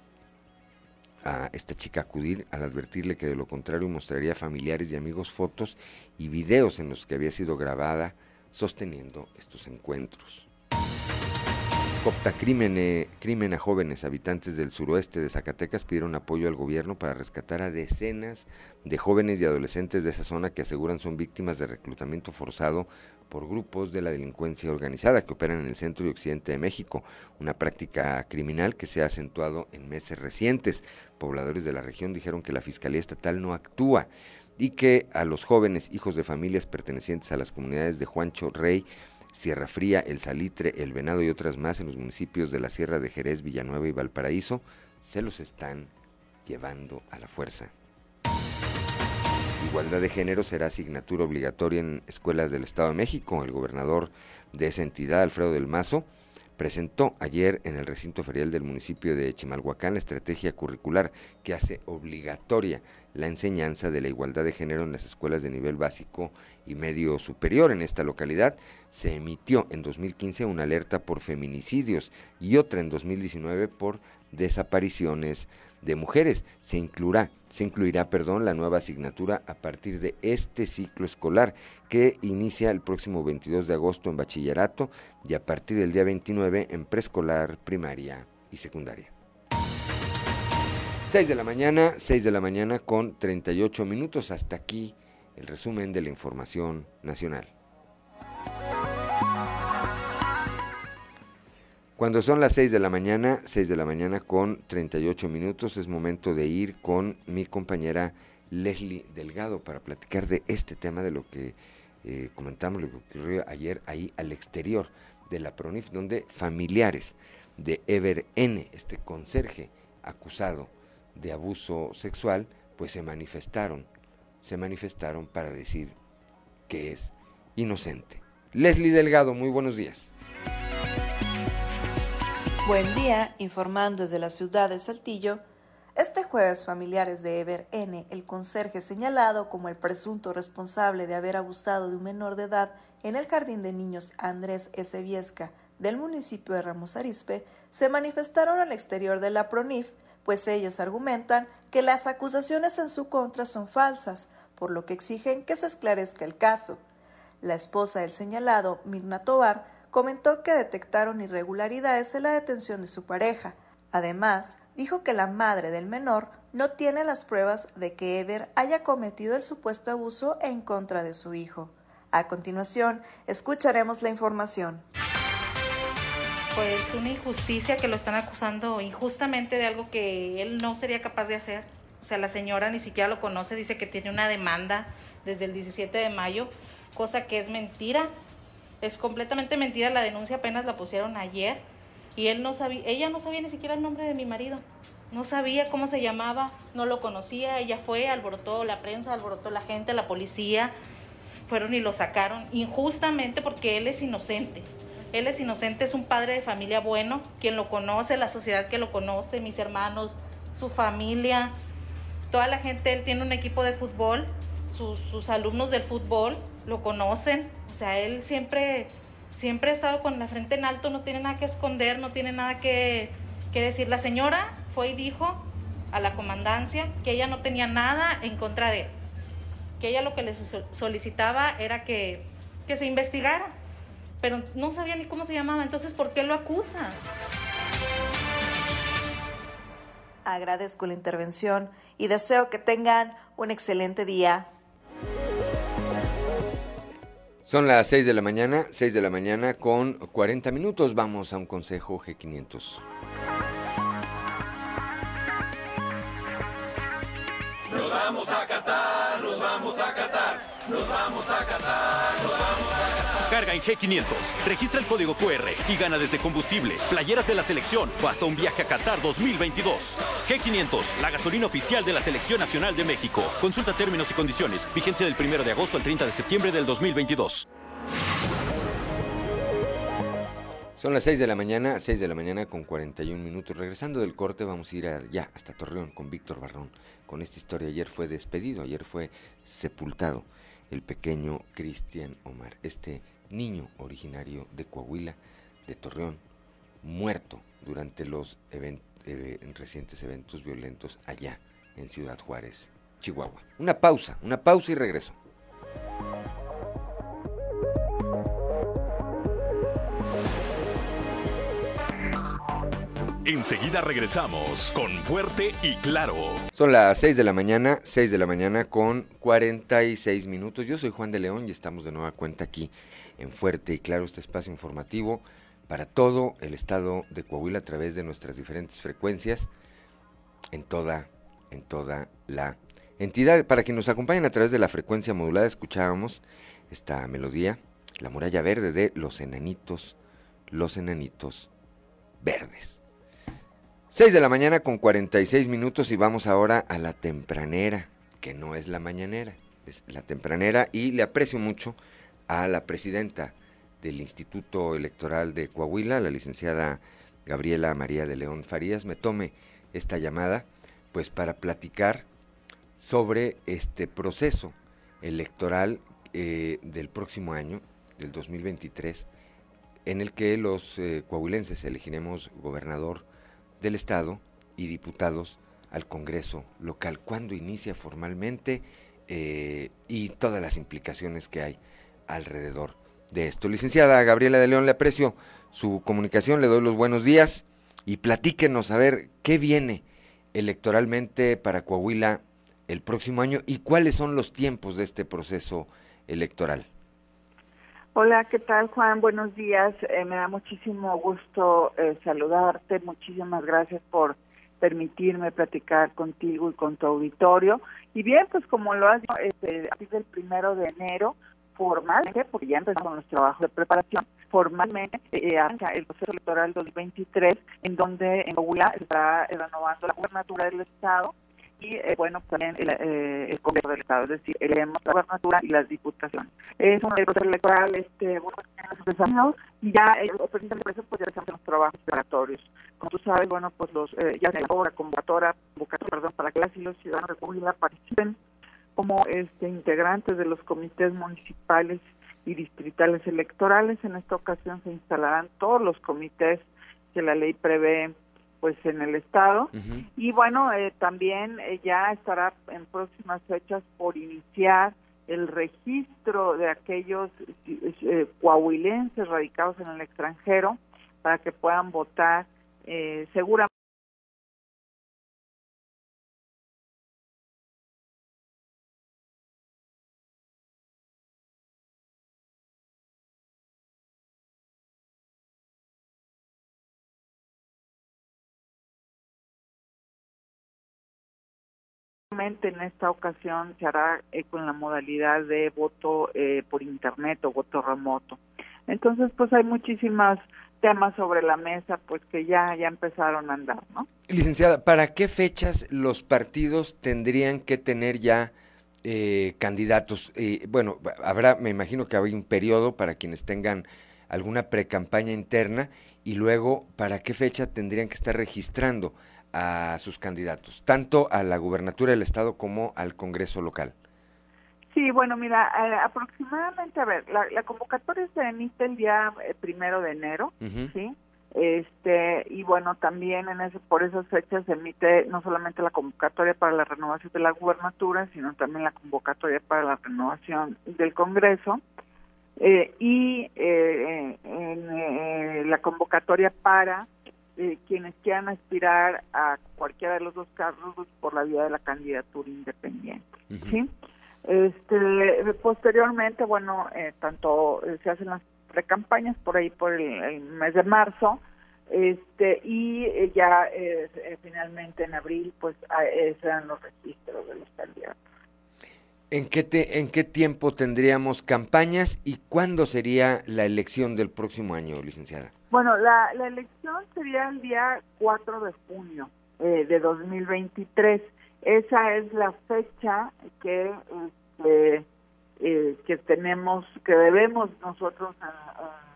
a esta chica a acudir al advertirle que de lo contrario mostraría a familiares y amigos fotos y videos en los que había sido grabada sosteniendo estos encuentros. Copta crimen, eh, crimen a jóvenes habitantes del suroeste de Zacatecas pidieron apoyo al gobierno para rescatar a decenas de jóvenes y adolescentes de esa zona que aseguran son víctimas de reclutamiento forzado por grupos de la delincuencia organizada que operan en el centro y occidente de México, una práctica criminal que se ha acentuado en meses recientes. Pobladores de la región dijeron que la Fiscalía Estatal no actúa y que a los jóvenes hijos de familias pertenecientes a las comunidades de Juancho Rey, Sierra Fría, El Salitre, El Venado y otras más en los municipios de la Sierra de Jerez, Villanueva y Valparaíso, se los están llevando a la fuerza. Igualdad de género será asignatura obligatoria en escuelas del Estado de México. El gobernador de esa entidad, Alfredo del Mazo, presentó ayer en el recinto ferial del municipio de Chimalhuacán la estrategia curricular que hace obligatoria la enseñanza de la igualdad de género en las escuelas de nivel básico y medio superior. En esta localidad se emitió en 2015 una alerta por feminicidios y otra en 2019 por desapariciones de mujeres. Se incluirá, se incluirá perdón, la nueva asignatura a partir de este ciclo escolar que inicia el próximo 22 de agosto en bachillerato y a partir del día 29 en preescolar, primaria y secundaria. 6 de la mañana, 6 de la mañana con 38 minutos. Hasta aquí el resumen de la información nacional. Cuando son las 6 de la mañana, 6 de la mañana con 38 minutos, es momento de ir con mi compañera Leslie Delgado para platicar de este tema, de lo que eh, comentamos, lo que ocurrió ayer ahí al exterior de la PRONIF, donde familiares de Ever N., este conserje acusado de abuso sexual, pues se manifestaron, se manifestaron para decir que es inocente. Leslie Delgado, muy buenos días. Buen día, informando desde la ciudad de Saltillo. Este jueves, familiares de Ever N., el conserje señalado como el presunto responsable de haber abusado de un menor de edad en el jardín de niños Andrés S. Viesca del municipio de Ramos Arizpe, se manifestaron al exterior de la PRONIF, pues ellos argumentan que las acusaciones en su contra son falsas, por lo que exigen que se esclarezca el caso. La esposa del señalado, Mirna Tobar, comentó que detectaron irregularidades en la detención de su pareja. Además, dijo que la madre del menor no tiene las pruebas de que Ever haya cometido el supuesto abuso en contra de su hijo. A continuación, escucharemos la información. Pues una injusticia que lo están acusando injustamente de algo que él no sería capaz de hacer. O sea, la señora ni siquiera lo conoce, dice que tiene una demanda desde el 17 de mayo, cosa que es mentira. Es completamente mentira, la denuncia apenas la pusieron ayer y él no sabía, ella no sabía ni siquiera el nombre de mi marido. No sabía cómo se llamaba, no lo conocía, ella fue, alborotó la prensa, alborotó la gente, la policía, fueron y lo sacaron injustamente porque él es inocente. Él es inocente, es un padre de familia bueno, quien lo conoce, la sociedad que lo conoce, mis hermanos, su familia, toda la gente, él tiene un equipo de fútbol, sus, alumnos del fútbol lo conocen, o sea, él siempre, siempre ha estado con la frente en alto, no tiene nada que esconder, no tiene nada que, decir. La señora fue y dijo a la comandancia que ella no tenía nada en contra de él, que ella lo que le solicitaba era que, que se investigara, pero no sabía ni cómo se llamaba, entonces ¿por qué lo acusa? Agradezco la intervención y deseo que tengan un excelente día. Son las 6 de la mañana, 6 de la mañana con 40 minutos. Vamos a un consejo G500. Nos vamos a Qatar, nos vamos a Qatar, nos vamos a Qatar, nos vamos a Qatar. Carga en G500, registra el código QR y gana desde combustible, playeras de la selección o hasta un viaje a Qatar 2022. G500, la gasolina oficial de la Selección Nacional de México. Consulta términos y condiciones. Vigencia del 1 de agosto al 30 de septiembre del 2022. Son las 6 de la mañana, 6 de la mañana con 41 minutos. Regresando del corte, vamos a ir ya hasta Torreón con Víctor Barrón. Con esta historia, ayer fue despedido, ayer fue sepultado el pequeño Cristian Omar, este niño originario de Coahuila, de Torreón, muerto durante los recientes eventos violentos allá en Ciudad Juárez, Chihuahua. Una pausa, una pausa y regreso. Enseguida regresamos con Fuerte y Claro. Son las 6 de la mañana, 6 de la mañana con 46 minutos. Yo soy Juan de León y estamos de nueva cuenta aquí en Fuerte y Claro, este espacio informativo para todo el estado de Coahuila a través de nuestras diferentes frecuencias en toda, en toda la entidad. Para quienes nos acompañan a través de la frecuencia modulada, escuchábamos esta melodía, La muralla verde de Los Enanitos, Los Enanitos Verdes. 6 de la mañana con 46 minutos y vamos ahora a la tempranera, que no es la mañanera, es la tempranera y le aprecio mucho a la presidenta del Instituto Electoral de Coahuila, la licenciada Gabriela María de León Farías, me tome esta llamada pues para platicar sobre este proceso electoral eh, del próximo año, del 2023, en el que los eh, coahuilenses elegiremos gobernador del estado y diputados al Congreso local. ¿Cuándo inicia formalmente? Eh, y todas las implicaciones que hay alrededor de esto. Licenciada Gabriela de León, le aprecio su comunicación, le doy los buenos días y platíquenos a ver qué viene electoralmente para Coahuila el próximo año y cuáles son los tiempos de este proceso electoral. Hola, ¿qué tal Juan? Buenos días. Eh, me da muchísimo gusto eh, saludarte. Muchísimas gracias por permitirme platicar contigo y con tu auditorio. Y bien, pues como lo has dicho, este, a partir del primero de enero, formalmente, porque ya empezamos los trabajos de preparación, formalmente eh, arranca el proceso electoral 2023, en donde en Coahuila se está renovando la gubernatura del Estado y eh, bueno también el, eh, el, Congreso del Estado, es decir, elegemos la gobernatura y las diputaciones. Es un proceso electoral este bueno y ya el presidente de pues ya en los trabajos preparatorios. Como tú sabes, bueno, pues los eh, ya se elabora convocatoria, convocatoria perdón, para que las y los ciudadanos de Coahuila participen como este integrantes de los comités municipales y distritales electorales. En esta ocasión se instalarán todos los comités que la ley prevé pues en el estado y bueno eh, también eh, ya estará en próximas fechas por iniciar el registro de aquellos eh, coahuilenses radicados en el extranjero para que puedan votar eh, en esta ocasión se hará eh, con la modalidad de voto eh, por internet o voto remoto. Entonces, pues hay muchísimas temas sobre la mesa, pues que ya ya empezaron a andar, ¿no? Licenciada, ¿para qué fechas los partidos tendrían que tener ya eh, candidatos? bueno, habrá, me imagino que habrá un periodo para quienes tengan alguna precampaña interna y luego, ¿para qué fecha tendrían que estar registrando? A sus candidatos, tanto a la gubernatura del estado como al Congreso local? Sí, bueno, mira, eh, aproximadamente, a ver, la, convocatoria se emite el día eh, primero de enero, ¿sí? Este, y bueno, también en ese, por esas fechas se emite no solamente la convocatoria para la renovación de la gubernatura, sino también la convocatoria para la renovación del Congreso. Eh, y en, la convocatoria para eh, quienes quieran aspirar a cualquiera de los dos cargos por la vía de la candidatura independiente. ¿sí? Este, posteriormente, bueno, eh, tanto eh, se hacen las precampañas por ahí por el, mes de marzo, este y ya finalmente en abril, pues serán los registros de los candidatos. ¿En qué, te, ¿En qué tiempo tendríamos campañas y cuándo sería la elección del próximo año, licenciada? Bueno, la, la elección sería el día 4 de junio eh, de 2023. Esa es la fecha que este, eh, que tenemos, que debemos nosotros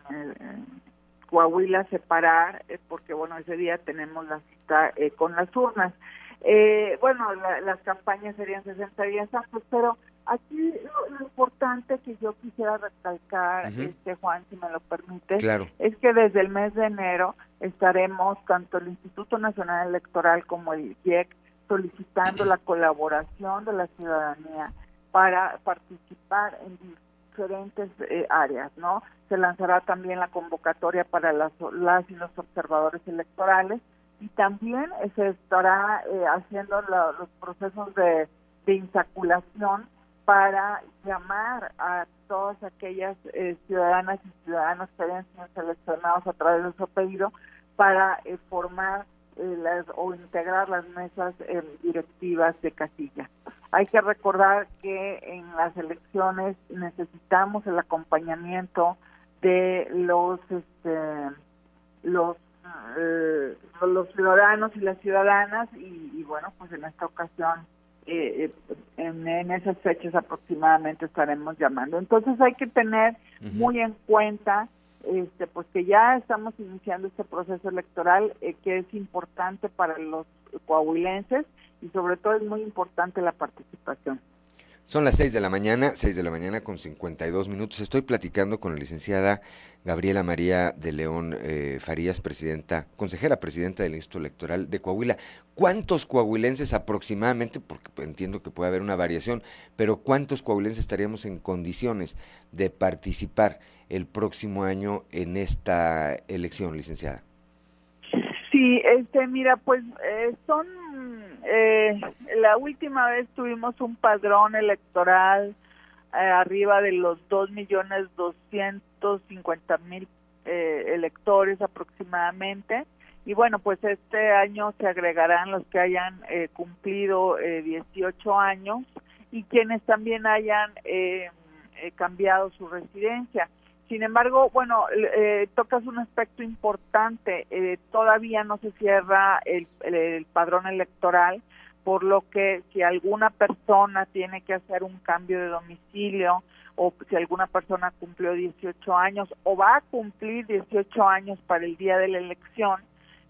en, Coahuila separar, eh, porque bueno, ese día tenemos la cita eh, con las urnas. Eh, bueno, las campañas serían 60 días antes, pero aquí lo, importante que yo quisiera recalcar, este Juan, si me lo permite, es que desde el mes de enero estaremos tanto el Instituto Nacional Electoral como el IEC solicitando la colaboración de la ciudadanía para participar en diferentes eh, áreas, ¿no? Se lanzará también la convocatoria para las, las y los observadores electorales y también se estará eh, haciendo los procesos de, insaculación para llamar a todas aquellas eh, ciudadanas y ciudadanos que hayan sido seleccionados a través de su pedido para eh, formar eh, las o integrar las mesas directivas de casilla. Hay que recordar que en las elecciones necesitamos el acompañamiento de los este, los los ciudadanos y las ciudadanas y bueno pues en esta ocasión eh, en, esas fechas aproximadamente estaremos llamando. Entonces hay que tener muy en cuenta este, pues que ya estamos iniciando este proceso electoral eh, que es importante para los coahuilenses y sobre todo es muy importante la participación. Son las 6 de la mañana, 6 de la mañana con 52 minutos. Estoy platicando con la licenciada Gabriela María de León eh, Farías, presidenta, consejera presidenta del Instituto Electoral de Coahuila. ¿Cuántos coahuilenses aproximadamente, porque entiendo que puede haber una variación, pero cuántos coahuilenses estaríamos en condiciones de participar el próximo año en esta elección, licenciada? Sí, este, mira, pues eh, son eh, la última vez tuvimos un padrón electoral eh, arriba de los dos millones doscientos cincuenta mil eh, electores aproximadamente. Y bueno pues este año se agregarán los que hayan eh, cumplido 18 años y quienes también hayan cambiado su residencia sin embargo, bueno, eh, tocas un aspecto importante. Eh, todavía no se cierra el, padrón electoral, por lo que si alguna persona tiene que hacer un cambio de domicilio o si alguna persona cumplió 18 años o va a cumplir 18 años para el día de la elección,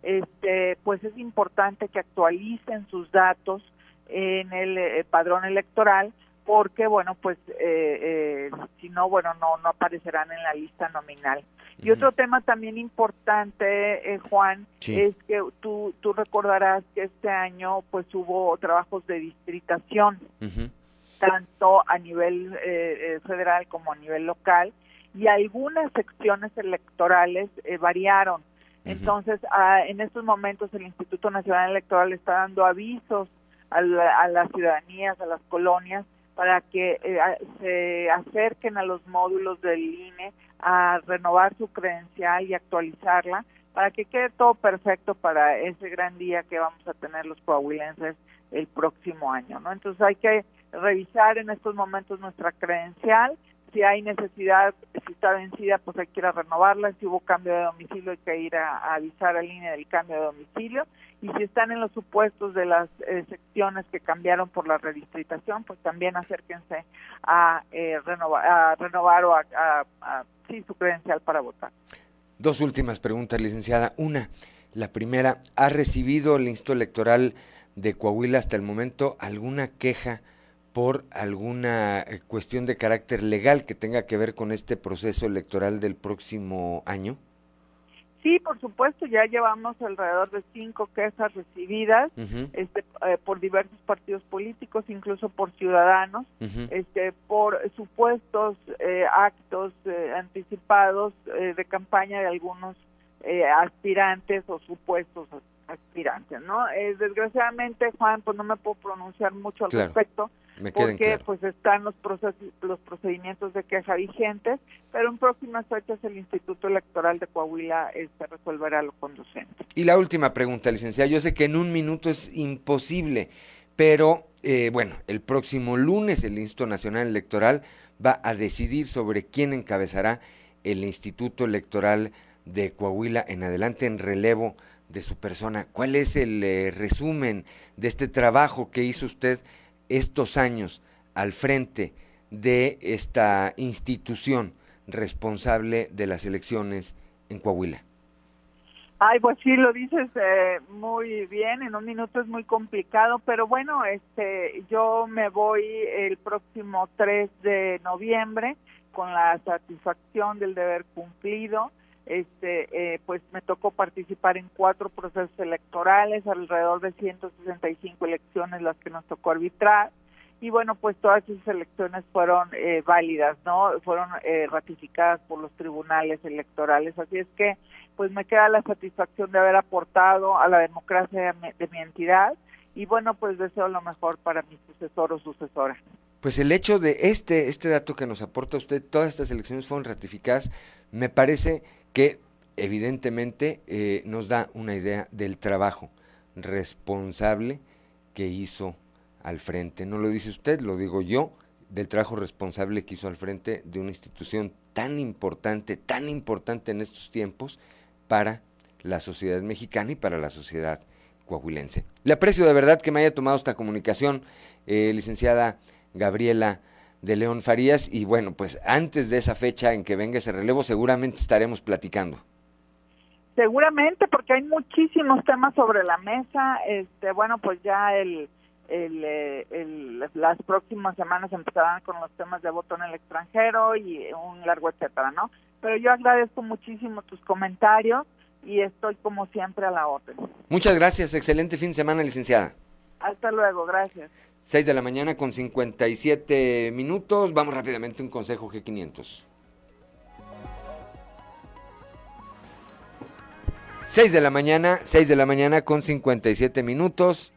este, pues es importante que actualicen sus datos en el eh, padrón electoral porque bueno pues eh, eh, si no bueno no no aparecerán en la lista nominal. Y otro tema también importante eh, Juan es que tú tú recordarás que este año pues hubo trabajos de distritación tanto a nivel federal como a nivel local y algunas secciones electorales variaron. Entonces ah, en estos momentos el Instituto Nacional Electoral está dando avisos a, a las ciudadanías a las colonias para que eh, se acerquen a los módulos del INE a renovar su credencial y actualizarla para que quede todo perfecto para ese gran día que vamos a tener los coahuilenses el próximo año, ¿no? Entonces hay que revisar en estos momentos nuestra credencial si hay necesidad, si está vencida, pues hay que ir a renovarla, si hubo cambio de domicilio hay que ir a, avisar al línea del cambio de domicilio y si están en los supuestos de las eh, secciones que cambiaron por la redistritación, pues también acérquense a, eh, renovar, a renovar o a, a, sí, su credencial para votar. Dos últimas preguntas, licenciada. Una, la primera, ¿ha recibido el Instituto Electoral de Coahuila hasta el momento alguna queja? Por alguna eh, cuestión de carácter legal que tenga que ver con este proceso electoral del próximo año? Sí, por supuesto, ya llevamos alrededor de cinco quejas recibidas este, eh, por diversos partidos políticos, incluso por ciudadanos, este, por supuestos eh, actos anticipados de campaña de algunos aspirantes o supuestos aspirantes, ¿no? desgraciadamente, Juan, pues no me puedo pronunciar mucho al respecto, porque pues están los los procedimientos de queja vigentes, pero en próximas fechas el Instituto Electoral de Coahuila este, resolverá lo conducente. Y la última pregunta, licenciada, yo sé que en un minuto es imposible, pero eh, bueno, el próximo lunes el Instituto Nacional Electoral va a decidir sobre quién encabezará el Instituto Electoral de Coahuila en adelante en relevo de su persona. ¿Cuál es el eh, resumen de este trabajo que hizo usted estos años al frente de esta institución responsable de las elecciones en Coahuila? Ay, pues sí, lo dices eh, muy bien, en un minuto es muy complicado, pero bueno, este, yo me voy el próximo 3 de noviembre con la satisfacción del deber cumplido, este, eh, pues me tocó participar en cuatro procesos electorales, alrededor de 165 elecciones las que nos tocó arbitrar. Y bueno, pues todas esas elecciones fueron eh, válidas, ¿no? Fueron eh, ratificadas por los tribunales electorales. Así es que, pues me queda la satisfacción de haber aportado a la democracia de mi, entidad. Y bueno, pues deseo lo mejor para mi sucesor o sucesora. pues el hecho de este, este dato que nos aporta usted, todas estas elecciones fueron ratificadas, me parece que evidentemente eh, nos da una idea del trabajo responsable que hizo al frente. No lo dice usted, lo digo yo, del trabajo responsable que hizo al frente de una institución tan importante, tan importante en estos tiempos para la sociedad mexicana y para la sociedad coahuilense. Le aprecio de verdad que me haya tomado esta comunicación, eh, licenciada Gabriela de León Farías, y bueno, pues antes de esa fecha en que venga ese relevo seguramente estaremos platicando. Seguramente, porque hay muchísimos temas sobre la mesa. Este, bueno, pues ya el, el, eh, el, las próximas semanas empezarán con los temas de voto en el extranjero y un largo etcétera, ¿no? Pero yo agradezco muchísimo tus comentarios y estoy como siempre a la orden. Muchas gracias, excelente fin de semana, licenciada. Hasta luego, gracias. 6 de la mañana con 57 minutos. Vamos rápidamente a un consejo G500. 6 de la mañana, 6 de la mañana con 57 minutos.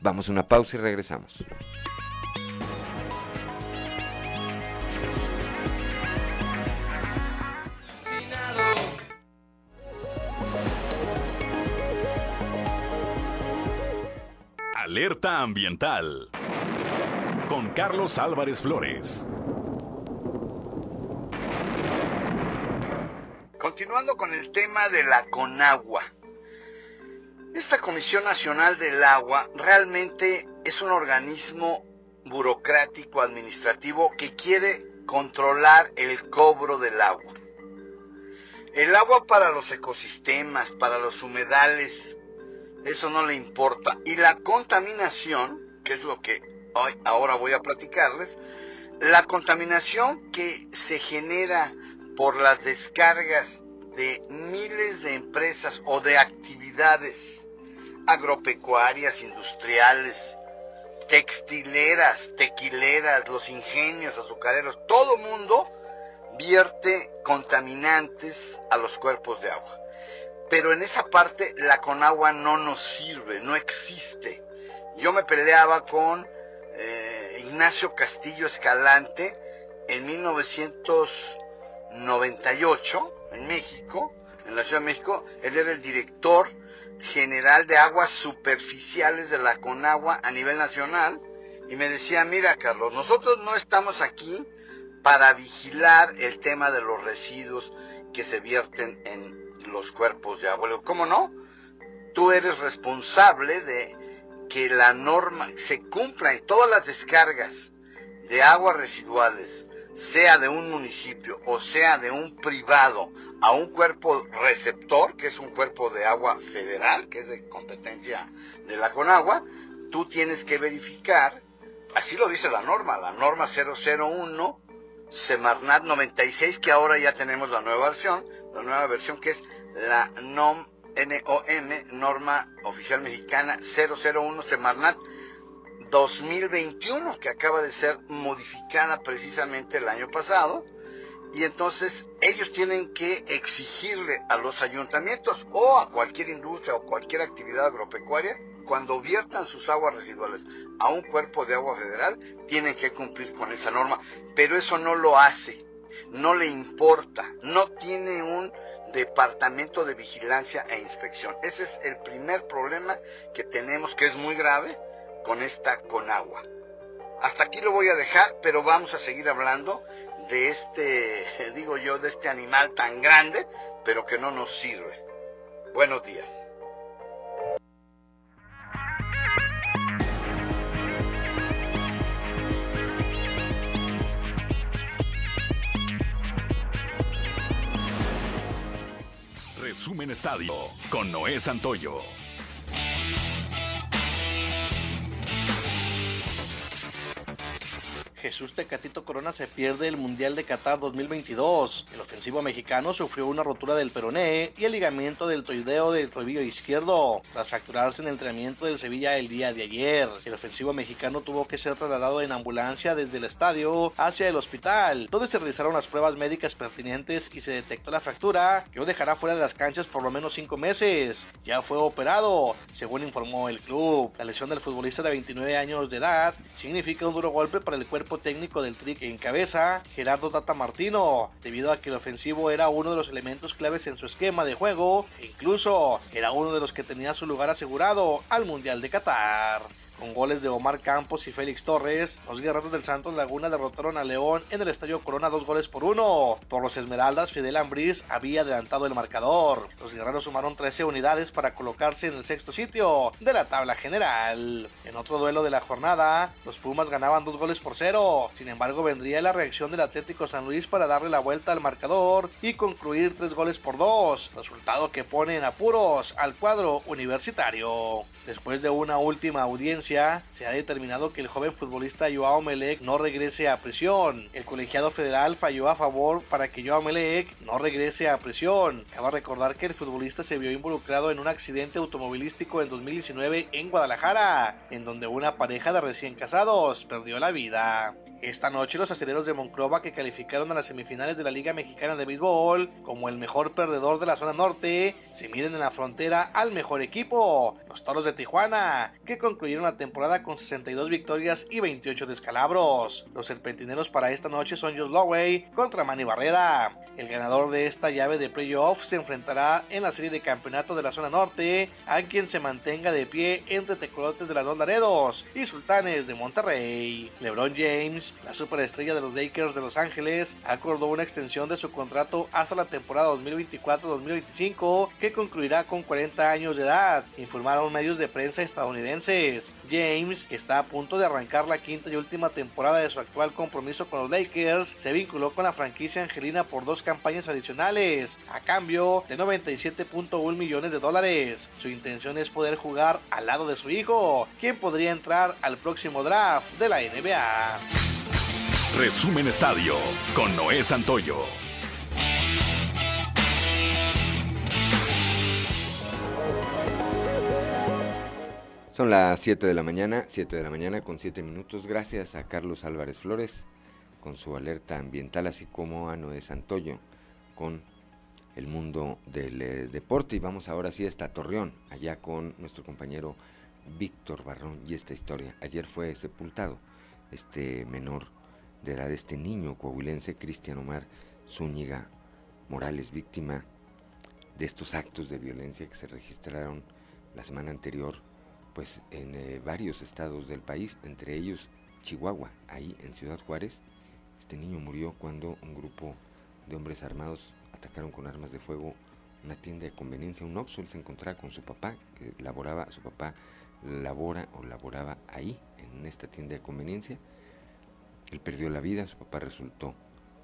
Vamos a una pausa y regresamos. Alerta ambiental con Carlos Álvarez Flores. Continuando con el tema de la Conagua. Esta Comisión Nacional del Agua realmente es un organismo burocrático administrativo que quiere controlar el cobro del agua. El agua para los ecosistemas, para los humedales, eso no le importa. Y la contaminación, que es lo que hoy, ahora voy a platicarles, la contaminación que se genera por las descargas de miles de empresas o de actividades agropecuarias, industriales, textileras, tequileras, los ingenios azucareros, todo mundo vierte contaminantes a los cuerpos de agua. Pero en esa parte la Conagua no nos sirve, no existe. Yo me peleaba con eh, Ignacio Castillo Escalante en 1998 en México, en la Ciudad de México. Él era el director general de aguas superficiales de la Conagua a nivel nacional y me decía, mira Carlos, nosotros no estamos aquí para vigilar el tema de los residuos que se vierten en los cuerpos de agua. ¿Cómo no? Tú eres responsable de que la norma se cumpla en todas las descargas de aguas residuales, sea de un municipio o sea de un privado, a un cuerpo receptor, que es un cuerpo de agua federal, que es de competencia de la Conagua, tú tienes que verificar, así lo dice la norma, la norma 001, Semarnat 96, que ahora ya tenemos la nueva versión, la nueva versión que es la NOM, NOM, Norma Oficial Mexicana 001 Semarnat 2021, que acaba de ser modificada precisamente el año pasado. Y entonces ellos tienen que exigirle a los ayuntamientos o a cualquier industria o cualquier actividad agropecuaria, cuando viertan sus aguas residuales a un cuerpo de agua federal, tienen que cumplir con esa norma. Pero eso no lo hace, no le importa, no tiene un departamento de vigilancia e inspección. Ese es el primer problema que tenemos, que es muy grave, con esta Conagua. Hasta aquí lo voy a dejar, pero vamos a seguir hablando de este, digo yo, de este animal tan grande, pero que no nos sirve. Buenos días. Resumen Estadio con Noé Santoyo. Jesús Tecatito Corona se pierde el Mundial de Qatar 2022. El ofensivo mexicano sufrió una rotura del peroné y el ligamento del toideo del tobillo izquierdo tras fracturarse en el entrenamiento del Sevilla el día de ayer. El ofensivo mexicano tuvo que ser trasladado en ambulancia desde el estadio hacia el hospital, donde se realizaron las pruebas médicas pertinentes y se detectó la fractura, que lo dejará fuera de las canchas por lo menos cinco meses. Ya fue operado, según informó el club. La lesión del futbolista de 29 años de edad significa un duro golpe para el cuerpo técnico del Tri que encabeza Gerardo Tata Martino, debido a que el ofensivo era uno de los elementos claves en su esquema de juego e incluso era uno de los que tenía su lugar asegurado al Mundial de Qatar. Con goles de Omar Campos y Félix Torres, los guerreros del Santos Laguna derrotaron a León en el Estadio Corona dos goles por uno. Por los Esmeraldas, Fidel Ambriz había adelantado el marcador. Los guerreros sumaron 13 unidades para colocarse en el sexto sitio de la tabla general. En otro duelo de la jornada, los Pumas ganaban dos goles por cero. Sin embargo, vendría la reacción del Atlético San Luis para darle la vuelta al marcador y concluir tres goles por dos. Resultado que pone en apuros al cuadro universitario. Después de una última audiencia, se ha determinado que el joven futbolista Joao Melec no regrese a prisión. El colegiado federal falló a favor para que Joao Melec no regrese a prisión. Cabe recordar que el futbolista se vio involucrado en un accidente automovilístico en 2019 en Guadalajara, en donde una pareja de recién casados perdió la vida. Esta noche los aceleros de Monclova que calificaron a las semifinales de la Liga Mexicana de Béisbol como el mejor perdedor de la zona norte se miden en la frontera al mejor equipo, los Toros de Tijuana, que concluyeron la temporada con 62 victorias y 28 descalabros. Los serpentineros para esta noche son Josh Lowey contra Manny Barrera. El ganador de esta llave de playoff se enfrentará en la serie de campeonato de la zona norte a quien se mantenga de pie entre Tecolotes de las Dos Laredos y Sultanes de Monterrey. LeBron James, la superestrella de los Lakers de Los Ángeles, acordó una extensión de su contrato hasta la temporada 2024-2025 que concluirá con 40 años de edad, informaron medios de prensa estadounidenses. James, que está a punto de arrancar la quinta y última temporada de su actual compromiso con los Lakers, se vinculó con la franquicia angelina por dos campañas adicionales, a cambio de 97.1 millones de dólares. Su intención es poder jugar al lado de su hijo, quien podría entrar al próximo draft de la NBA. Resumen Estadio con Noé Santoyo. Son las 7 de la mañana, 7 de la mañana con 7 minutos. Gracias a Carlos Álvarez Flores con su alerta ambiental, así como a Noé Santoyo con el mundo del eh, deporte. Y vamos ahora sí hasta Torreón, allá con nuestro compañero Víctor Barrón y esta historia. Ayer fue sepultado este menor de edad, este niño coahuilense, Cristian Omar Zúñiga Morales, víctima de estos actos de violencia que se registraron la semana anterior pues en eh, varios estados del país, entre ellos Chihuahua, ahí en Ciudad Juárez. Este niño murió cuando un grupo de hombres armados atacaron con armas de fuego una tienda de conveniencia, un Oxxo. Se encontraba con su papá, que laboraba, su papá labora o laboraba ahí, en esta tienda de conveniencia. Él perdió la vida, su papá resultó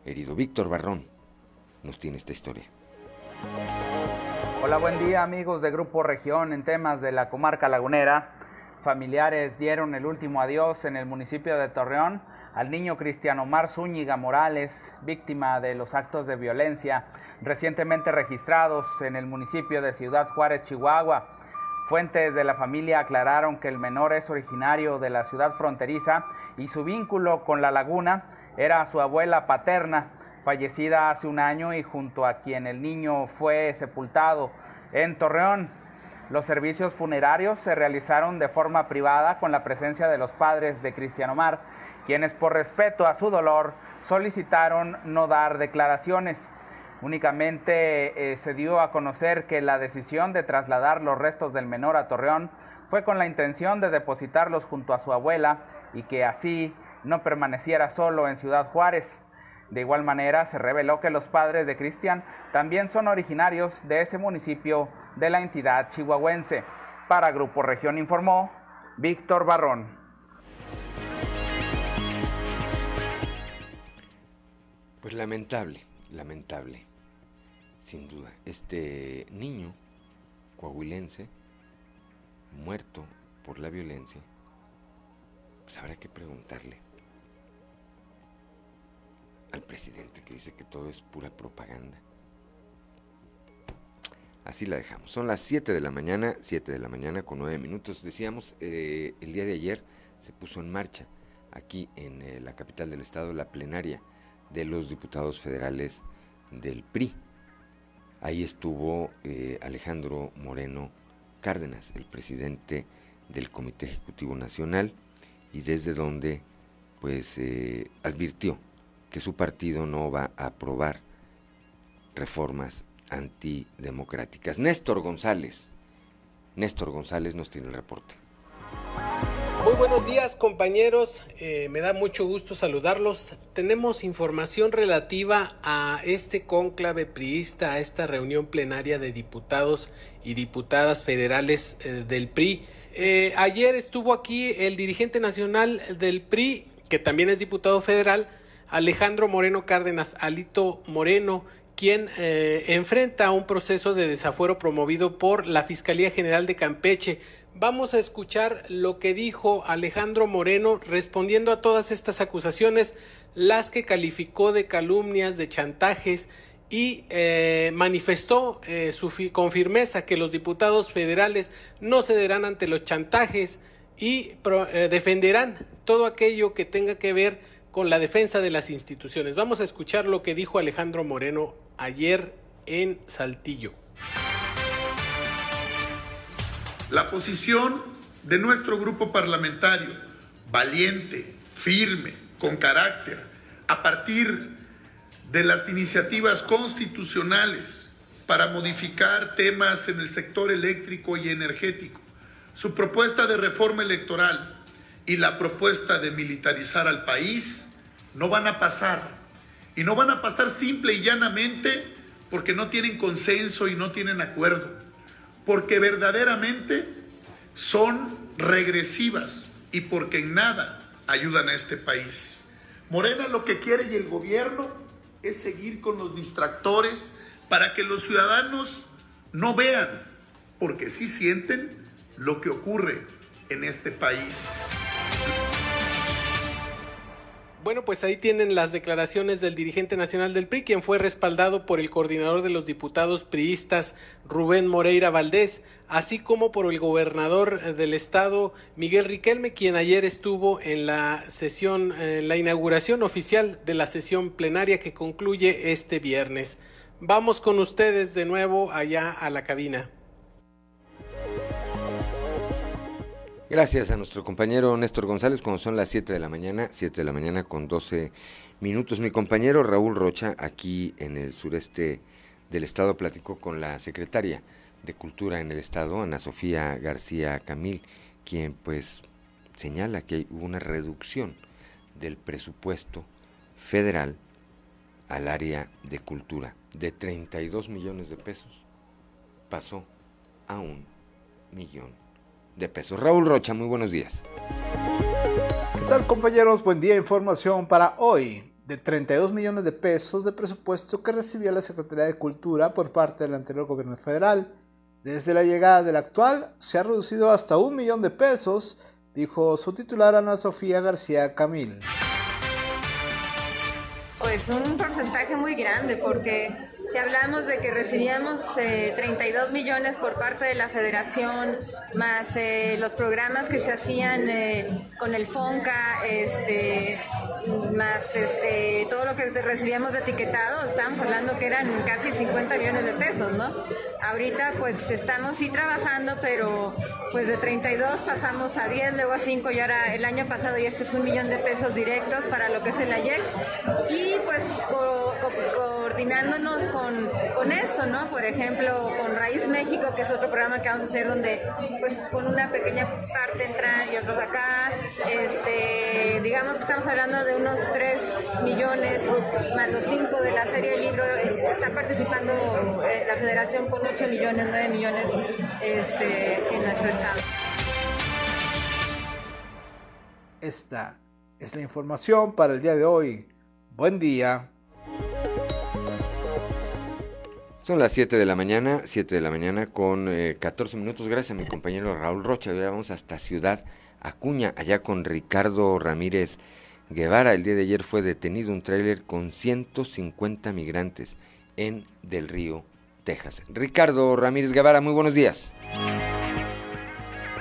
herido. Víctor Barrón nos tiene esta historia. Hola, buen día amigos de Grupo Región en temas de la comarca lagunera. Familiares dieron el último adiós en el municipio de Torreón al niño Cristiano Omar Zúñiga Morales, víctima de los actos de violencia recientemente registrados en el municipio de Ciudad Juárez, Chihuahua. Fuentes de la familia aclararon que el menor es originario de la ciudad fronteriza y su vínculo con la laguna era su abuela paterna, fallecida hace un año y junto a quien el niño fue sepultado en Torreón. Los servicios funerarios se realizaron de forma privada con la presencia de los padres de Cristian Omar, quienes por respeto a su dolor solicitaron no dar declaraciones. Únicamente eh, se dio a conocer que la decisión de trasladar los restos del menor a Torreón fue con la intención de depositarlos junto a su abuela y que así no permaneciera solo en Ciudad Juárez. De igual manera, se reveló que los padres de Cristian también son originarios de ese municipio de la entidad chihuahuense. Para Grupo Región informó Víctor Barrón. Pues lamentable, lamentable, sin duda. Este niño coahuilense, muerto por la violencia, pues habrá que preguntarle al presidente que dice que todo es pura propaganda. Así la dejamos. Son las 7 de la mañana, 7 de la mañana con 9 minutos. Decíamos, eh, el día de ayer se puso en marcha aquí en eh, la capital del estado la plenaria de los diputados federales del PRI. Ahí estuvo eh, Alejandro Moreno Cárdenas, el presidente del Comité Ejecutivo Nacional, y desde donde pues advirtió que su partido no va a aprobar reformas antidemocráticas. Néstor González, Néstor González nos tiene el reporte. Muy buenos días compañeros, eh, me da mucho gusto saludarlos. Tenemos información relativa a este cónclave priista, a esta reunión plenaria de diputados y diputadas federales eh, del PRI. Eh, ayer estuvo aquí el dirigente nacional del PRI, que también es diputado federal, Alejandro Moreno Cárdenas, Alito Moreno, quien enfrenta un proceso de desafuero promovido por la Fiscalía General de Campeche. Vamos a escuchar lo que dijo Alejandro Moreno respondiendo a todas estas acusaciones, las que calificó de calumnias, de chantajes y eh, manifestó eh, su con firmeza que los diputados federales no cederán ante los chantajes y eh, defenderán todo aquello que tenga que ver con la defensa de las instituciones. Vamos a escuchar lo que dijo Alejandro Moreno ayer en Saltillo. La posición de nuestro grupo parlamentario, valiente, firme, con carácter, a partir de las iniciativas constitucionales para modificar temas en el sector eléctrico y energético, su propuesta de reforma electoral y la propuesta de militarizar al país no van a pasar. Y no van a pasar simple y llanamente porque no tienen consenso y no tienen acuerdo porque verdaderamente son regresivas y porque en nada ayudan a este país. Morena lo que quiere y el gobierno es seguir con los distractores para que los ciudadanos no vean, porque sí sienten lo que ocurre en este país. Bueno, pues ahí tienen las declaraciones del dirigente nacional del PRI, quien fue respaldado por el coordinador de los diputados priistas Rubén Moreira Valdés, así como por el gobernador del estado Miguel Riquelme, quien ayer estuvo en la sesión, en la inauguración oficial de la sesión plenaria que concluye este viernes. Vamos con ustedes de nuevo allá a la cabina. Gracias a nuestro compañero Néstor González, cuando son las 7 de la mañana, 7 de la mañana con 12 minutos. Mi compañero Raúl Rocha, aquí en el sureste del estado, platicó con la secretaria de Cultura en el estado, Ana Sofía García Camil, quien pues señala que hubo una reducción del presupuesto federal al área de cultura de 32 millones de pesos pasó a un millón de pesos. Raúl Rocha, muy buenos días. ¿Qué tal compañeros? Buen día, información para hoy. De 32 millones de pesos de presupuesto que recibía la Secretaría de Cultura por parte del anterior gobierno federal. Desde la llegada del actual se ha reducido hasta un millón de pesos, dijo su titular Ana Sofía García Camil. Pues un porcentaje muy grande porque si hablamos de que recibíamos 32 eh, millones por parte de la federación, más eh, los programas que se hacían eh, con el FONCA, este, más este, todo lo que recibíamos de etiquetado, estábamos hablando que eran casi 50 millones de pesos, ¿no? Ahorita pues estamos sí trabajando, pero pues de 32 pasamos a 10, luego a 5 y ahora el año pasado y este es un millón de pesos directos para lo que es el AYEC. Y pues coordinándonos con, con eso, ¿no? Por ejemplo, con Raíz México, que es otro programa que vamos a hacer donde pues con una pequeña parte entran y otros acá. Este, digamos que estamos hablando de unos 3 millones más los 5 de la serie de libro. Está participando eh, la federación con 8 millones, 9 millones este, en nuestro estado. Esta es la información para el día de hoy. Buen día. Son las 7 de la mañana, 7 de la mañana con 14 eh, minutos. Gracias a mi compañero Raúl Rocha. Hoy vamos hasta Ciudad Acuña, allá con Ricardo Ramírez Guevara. El día de ayer fue detenido un tráiler con 150 migrantes en Del Río, Texas. Ricardo Ramírez Guevara, muy buenos días.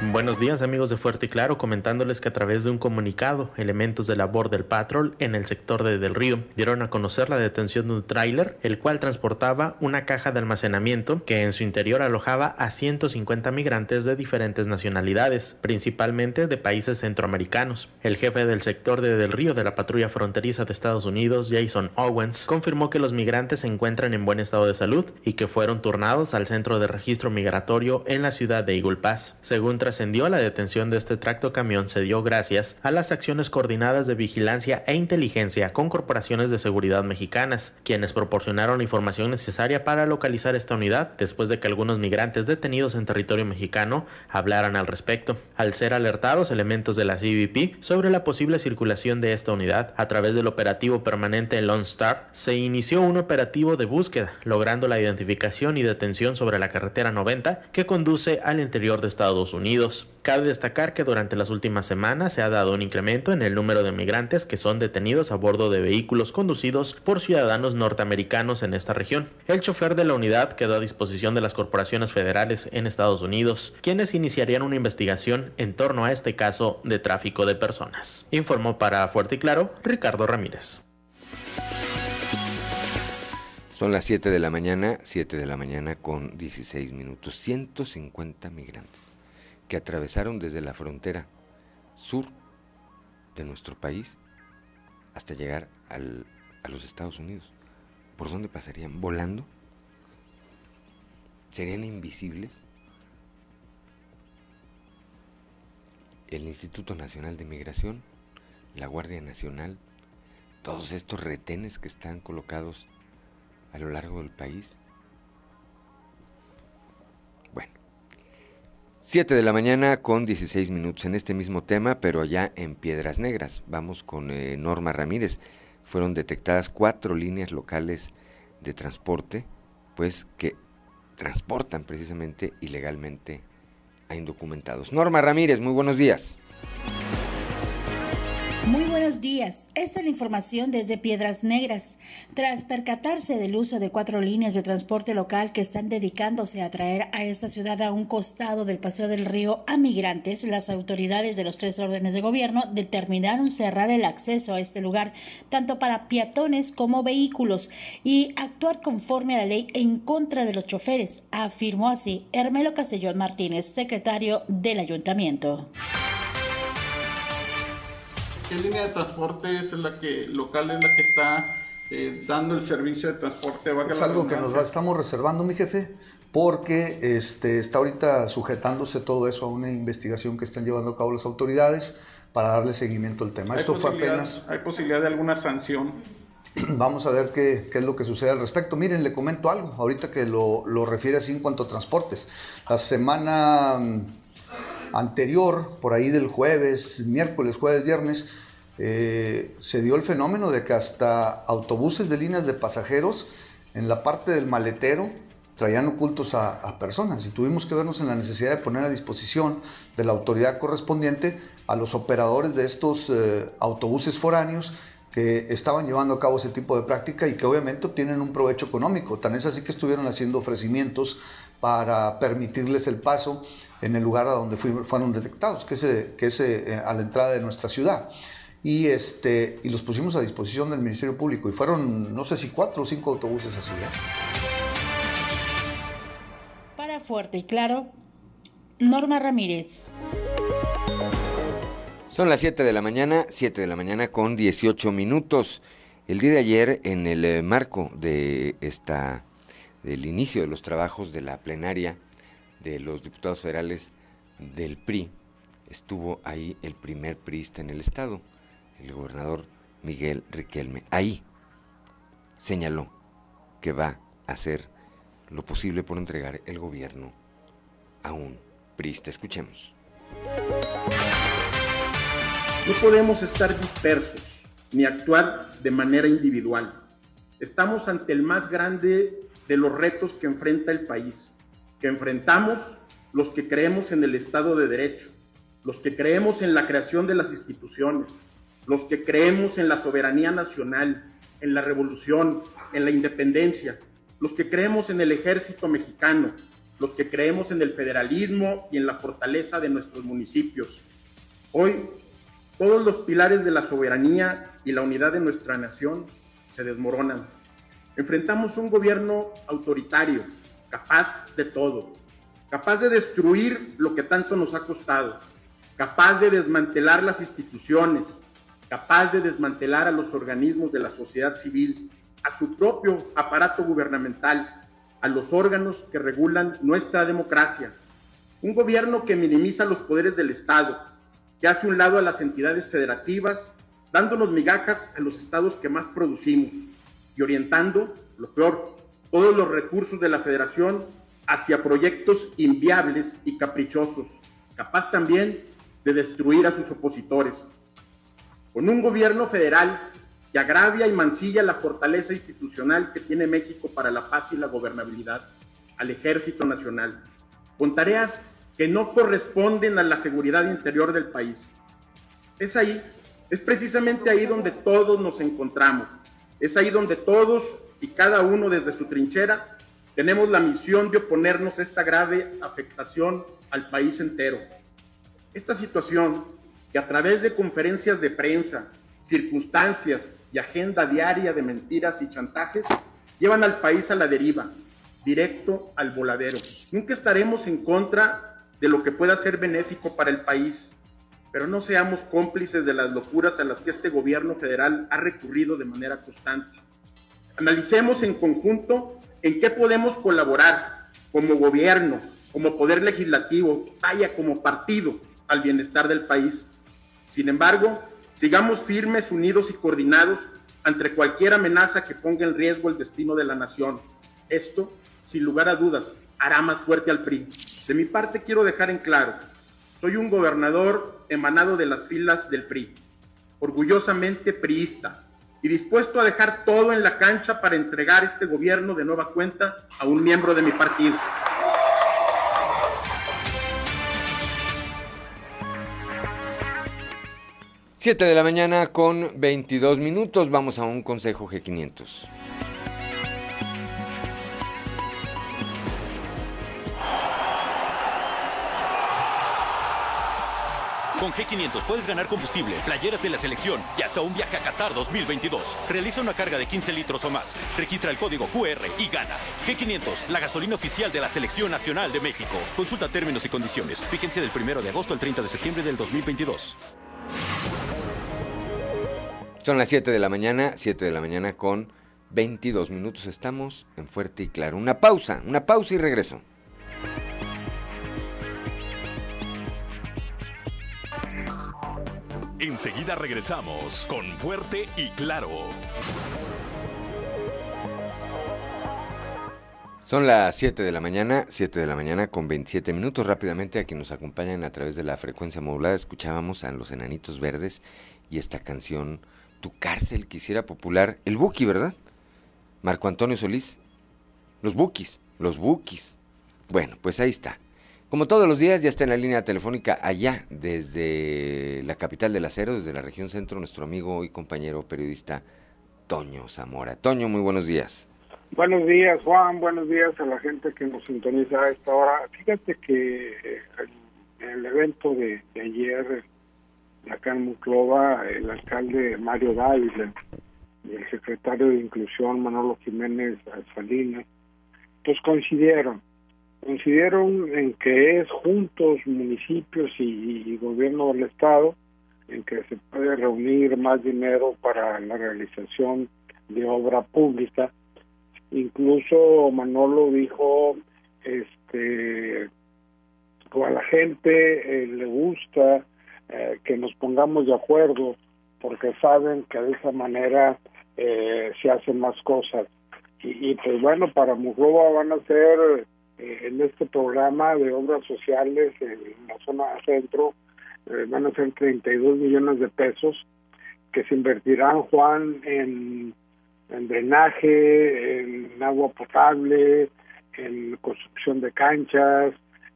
Buenos días amigos de Fuerte y Claro, comentándoles que a través de un comunicado, elementos de la Border Patrol en el sector de Del Río dieron a conocer la detención de un tráiler, el cual transportaba una caja de almacenamiento que en su interior alojaba a 150 migrantes de diferentes nacionalidades, principalmente de países centroamericanos. El jefe del sector de Del Río de la patrulla fronteriza de Estados Unidos, Jason Owens, confirmó que los migrantes se encuentran en buen estado de salud y que fueron turnados al centro de registro migratorio en la ciudad de Eagle Pass. Según trascendió, la detención de este tracto camión se dio gracias a las acciones coordinadas de vigilancia e inteligencia con corporaciones de seguridad mexicanas, quienes proporcionaron información necesaria para localizar esta unidad después de que algunos migrantes detenidos en territorio mexicano hablaran al respecto. Al ser alertados elementos de la CBP sobre la posible circulación de esta unidad a través del operativo permanente Lone Star, se inició un operativo de búsqueda, logrando la identificación y detención sobre la carretera 90 que conduce al interior de Estados Unidos. Cabe destacar que durante las últimas semanas se ha dado un incremento en el número de migrantes que son detenidos a bordo de vehículos conducidos por ciudadanos norteamericanos en esta región. El chofer de la unidad quedó a disposición de las corporaciones federales en Estados Unidos, quienes iniciarían una investigación en torno a este caso de tráfico de personas. Informó para Fuerte y Claro Ricardo Ramírez. Son las 7 de la mañana, 7 de la mañana con 16 minutos, 150 migrantes que atravesaron desde la frontera sur de nuestro país hasta llegar a los Estados Unidos. ¿Por dónde pasarían? ¿Volando? ¿Serían invisibles? El Instituto Nacional de Migración, la Guardia Nacional, todos estos retenes que están colocados a lo largo del país, 7 de la mañana con 16 minutos en este mismo tema, pero allá en Piedras Negras. Vamos con eh, Norma Ramírez. Fueron detectadas cuatro líneas locales de transporte, pues que transportan precisamente ilegalmente a indocumentados. Norma Ramírez, muy buenos días. Muy buenos días. Esta es la información desde Piedras Negras. Tras percatarse del uso de cuatro líneas de transporte local que están dedicándose a traer a esta ciudad a un costado del Paseo del Río a migrantes, las autoridades de los tres órdenes de gobierno determinaron cerrar el acceso a este lugar tanto para peatones como vehículos y actuar conforme a la ley en contra de los choferes, afirmó así Hermelo Castellón Martínez, secretario del ayuntamiento. ¿Qué línea de transporte es la que local es la que está eh, dando el servicio de transporte? Es algo que nos estamos reservando, mi jefe, porque este, está ahorita sujetándose todo eso a una investigación que están llevando a cabo las autoridades para darle seguimiento al tema. Esto fue apenas... ¿Hay posibilidad de alguna sanción? Vamos a ver qué, qué, es lo que sucede al respecto. Miren, le comento algo, ahorita que lo, lo refiere así en cuanto a transportes. La semana anterior, por ahí del jueves, miércoles, jueves, viernes, eh, se dio el fenómeno de que hasta autobuses de líneas de pasajeros en la parte del maletero traían ocultos a, personas y tuvimos que vernos en la necesidad de poner a disposición de la autoridad correspondiente a los operadores de estos eh, autobuses foráneos que estaban llevando a cabo ese tipo de práctica y que obviamente obtienen un provecho económico. Tan es así que estuvieron haciendo ofrecimientos para permitirles el paso en el lugar a donde fueron detectados, que es, que es eh, a la entrada de nuestra ciudad y, este, y los pusimos a disposición del Ministerio Público y fueron, no sé si cuatro o cinco autobuses así. ¿eh? Para Fuerte y Claro, Norma Ramírez. Son las 7 de la mañana, 7 de la mañana con 18 minutos. El día de ayer, en el eh, marco de esta, del inicio de los trabajos de la plenaria de los diputados federales del PRI, estuvo ahí el primer priista en el estado, el gobernador Miguel Riquelme. Ahí señaló que va a hacer lo posible por entregar el gobierno a un priista. Escuchemos. No podemos estar dispersos ni actuar de manera individual. Estamos ante el más grande de los retos que enfrenta el país, que enfrentamos los que creemos en el Estado de Derecho, los que creemos en la creación de las instituciones, los que creemos en la soberanía nacional, en la revolución, en la independencia, los que creemos en el ejército mexicano, los que creemos en el federalismo y en la fortaleza de nuestros municipios. Hoy, todos los pilares de la soberanía y la unidad de nuestra nación se desmoronan. Enfrentamos un gobierno autoritario, capaz de todo, capaz de destruir lo que tanto nos ha costado, capaz de desmantelar las instituciones, capaz de desmantelar a los organismos de la sociedad civil, a su propio aparato gubernamental, a los órganos que regulan nuestra democracia. Un gobierno que minimiza los poderes del Estado, que hace un lado a las entidades federativas, dándonos migajas a los estados que más producimos y orientando, lo peor, todos los recursos de la federación hacia proyectos inviables y caprichosos, capaz también de destruir a sus opositores. Con un gobierno federal que agravia y mancilla la fortaleza institucional que tiene México para la paz y la gobernabilidad, al Ejército Nacional, con tareas que no corresponden a la seguridad interior del país. Es ahí, es precisamente ahí donde todos nos encontramos, es ahí donde todos y cada uno desde su trinchera tenemos la misión de oponernos esta grave afectación al país entero. Esta situación que a través de conferencias de prensa, circunstancias y agenda diaria de mentiras y chantajes llevan al país a la deriva, directo al voladero. Nunca estaremos en contra de lo que pueda ser benéfico para el país, pero no seamos cómplices de las locuras a las que este gobierno federal ha recurrido de manera constante. Analicemos en conjunto en qué podemos colaborar como gobierno, como poder legislativo, vaya como partido al bienestar del país. Sin embargo, Sigamos firmes, unidos y coordinados ante cualquier amenaza que ponga en riesgo el destino de la nación. Esto, sin lugar a dudas, hará más fuerte al PRI. De mi parte quiero dejar en claro, soy un gobernador emanado de las filas del PRI, orgullosamente priista y dispuesto a dejar todo en la cancha para entregar este gobierno de nueva cuenta a un miembro de mi partido. 7 de la mañana con 22 minutos. Vamos a un consejo G500. Con G500 puedes ganar combustible, playeras de la selección y hasta un viaje a Qatar 2022. Realiza una carga de 15 litros o más. Registra el código QR y gana. G500, la gasolina oficial de la Selección Nacional de México. Consulta términos y condiciones. Vigencia del 1 de agosto al 30 de septiembre del 2022. Son las 7 de la mañana, 7 de la mañana con 22 minutos. Estamos en Fuerte y Claro. Una pausa, una pausa y regreso. Enseguida regresamos con Fuerte y Claro. Son las 7 de la mañana, 7 de la mañana con 27 minutos. Rápidamente a quienes nos acompañan a través de la frecuencia modulada escuchábamos a los enanitos verdes y esta canción tu cárcel quisiera popular. El Buki, ¿verdad? Marco Antonio Solís. Los Bukis, los Bukis. Bueno, pues ahí está. Como todos los días, ya está en la línea telefónica allá, desde la capital del acero, desde la región centro, nuestro amigo y compañero periodista Toño Zamora. Toño, muy buenos días. Buenos días, Juan. Buenos días a la gente que nos sintoniza a esta hora. Fíjate que eh, el, evento de ayer acá en Muclova, el alcalde Mario Dávila y el secretario de Inclusión Manolo Jiménez Salinas, pues coincidieron, coincidieron en que es juntos municipios y, gobierno del estado en que se puede reunir más dinero para la realización de obra pública. Incluso Manolo dijo, este, a la gente eh, le gusta eh, que nos pongamos de acuerdo porque saben que de esa manera eh, se hacen más cosas. Y, pues bueno, para Mujova van a ser en este programa de obras sociales en la zona centro, van a ser 32 millones de pesos que se invertirán, Juan, en, en drenaje, en agua potable, en construcción de canchas,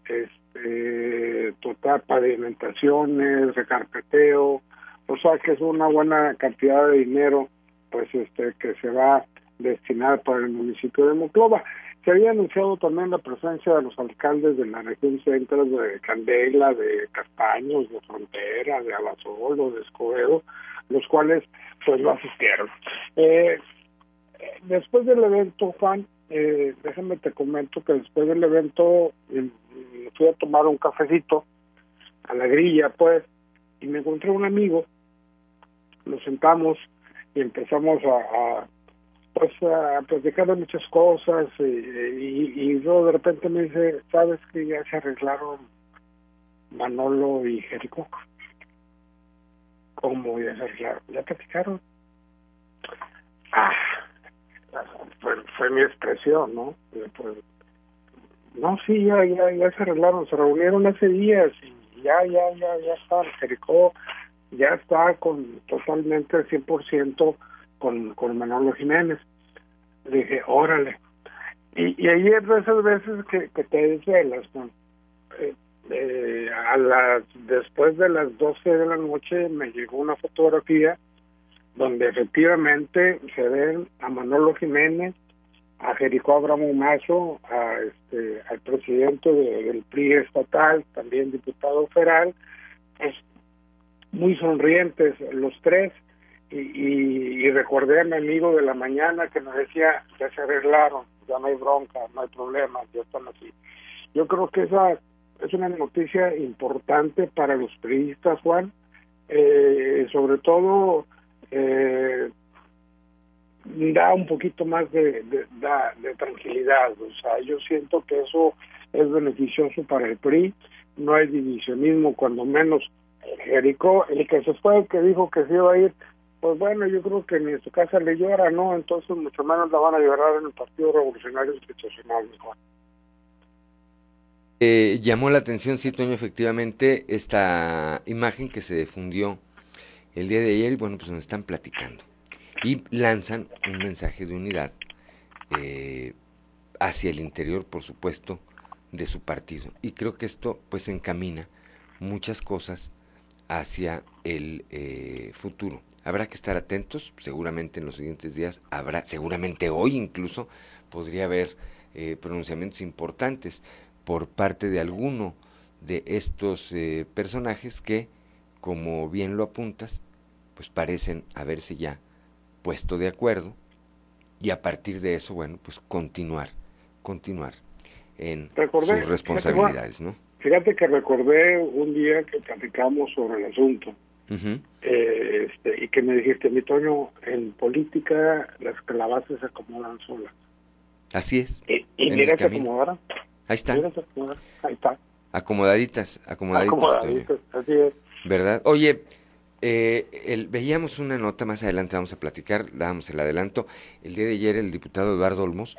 este, eh, total pavimentaciones, recarpeteo, o sea que es una buena cantidad de dinero pues este que se va a destinar para el municipio de Moclova. Se había anunciado también la presencia de los alcaldes de la región central de Candela, de Castaños, de Frontera, de Abasolo, de Escobedo, los cuales pues no asistieron. Eh, después del evento, Juan, eh, déjame te comento que después del evento eh, fui a tomar un cafecito a la grilla, pues, y me encontré un amigo, nos sentamos y empezamos a pues de muchas cosas y, y, y luego de repente me dice, ¿sabes que ya se arreglaron Manolo y Jerico? ¿Cómo ya se arreglaron? ¿Ya platicaron? Ah, fue, fue mi expresión, ¿no? Pues, no, sí, ya, ya, ya se arreglaron, se reunieron hace días y ya, ya, ya, ya está, Jerico ya está con totalmente al 100% con, con Manolo Jiménez. Le dije, órale. Y, y ahí es de esas veces que, que te desvelas, ¿no? Eh, eh, a las, después de las 12 de la noche me llegó una fotografía donde efectivamente se ven a Manolo Jiménez, a Jericó Abramo Mazo, a este, al presidente del PRI estatal, también diputado federal, pues muy sonrientes los tres, y, y, recordé a mi amigo de la mañana que nos decía, ya se arreglaron, ya no hay bronca, no hay problema, ya están así. Yo creo que esa es una noticia importante para los periodistas, Juan, eh, sobre todo eh, da un poquito más de, de, de, tranquilidad, o sea, yo siento que eso es beneficioso para el PRI, no hay divisionismo, cuando menos Jericó, el que se fue, el que dijo que se iba a ir, pues bueno, yo creo que ni en su casa le llora, ¿no? Entonces mucho menos la van a llorar en el Partido Revolucionario Institucional. Eh, llamó la atención, sí, Toño, efectivamente, esta imagen que se difundió el día de ayer y bueno, pues nos están platicando. Y lanzan un mensaje de unidad eh, hacia el interior, por supuesto, de su partido. Y creo que esto pues encamina muchas cosas hacia el eh, futuro. Habrá que estar atentos, seguramente en los siguientes días habrá, seguramente hoy incluso, podría haber eh, pronunciamientos importantes por parte de alguno de estos eh, personajes que, como bien lo apuntas, pues parecen haberse ya puesto de acuerdo y a partir de eso, bueno, pues continuar, continuar en sus responsabilidades, ¿no? Fíjate que recordé un día que platicamos sobre el asunto eh, este, y que me dijiste, mi Toño, en política las calabazas se acomodan solas. Así es. Y, mira se acomodaron. Ahí está. Ahí está. Acomodaditas, acomodaditas. Acomodaditas, así es. ¿Verdad? Oye, eh, el, veíamos una nota más adelante, vamos a platicar, dábamos el adelanto. El día de ayer el diputado Eduardo Olmos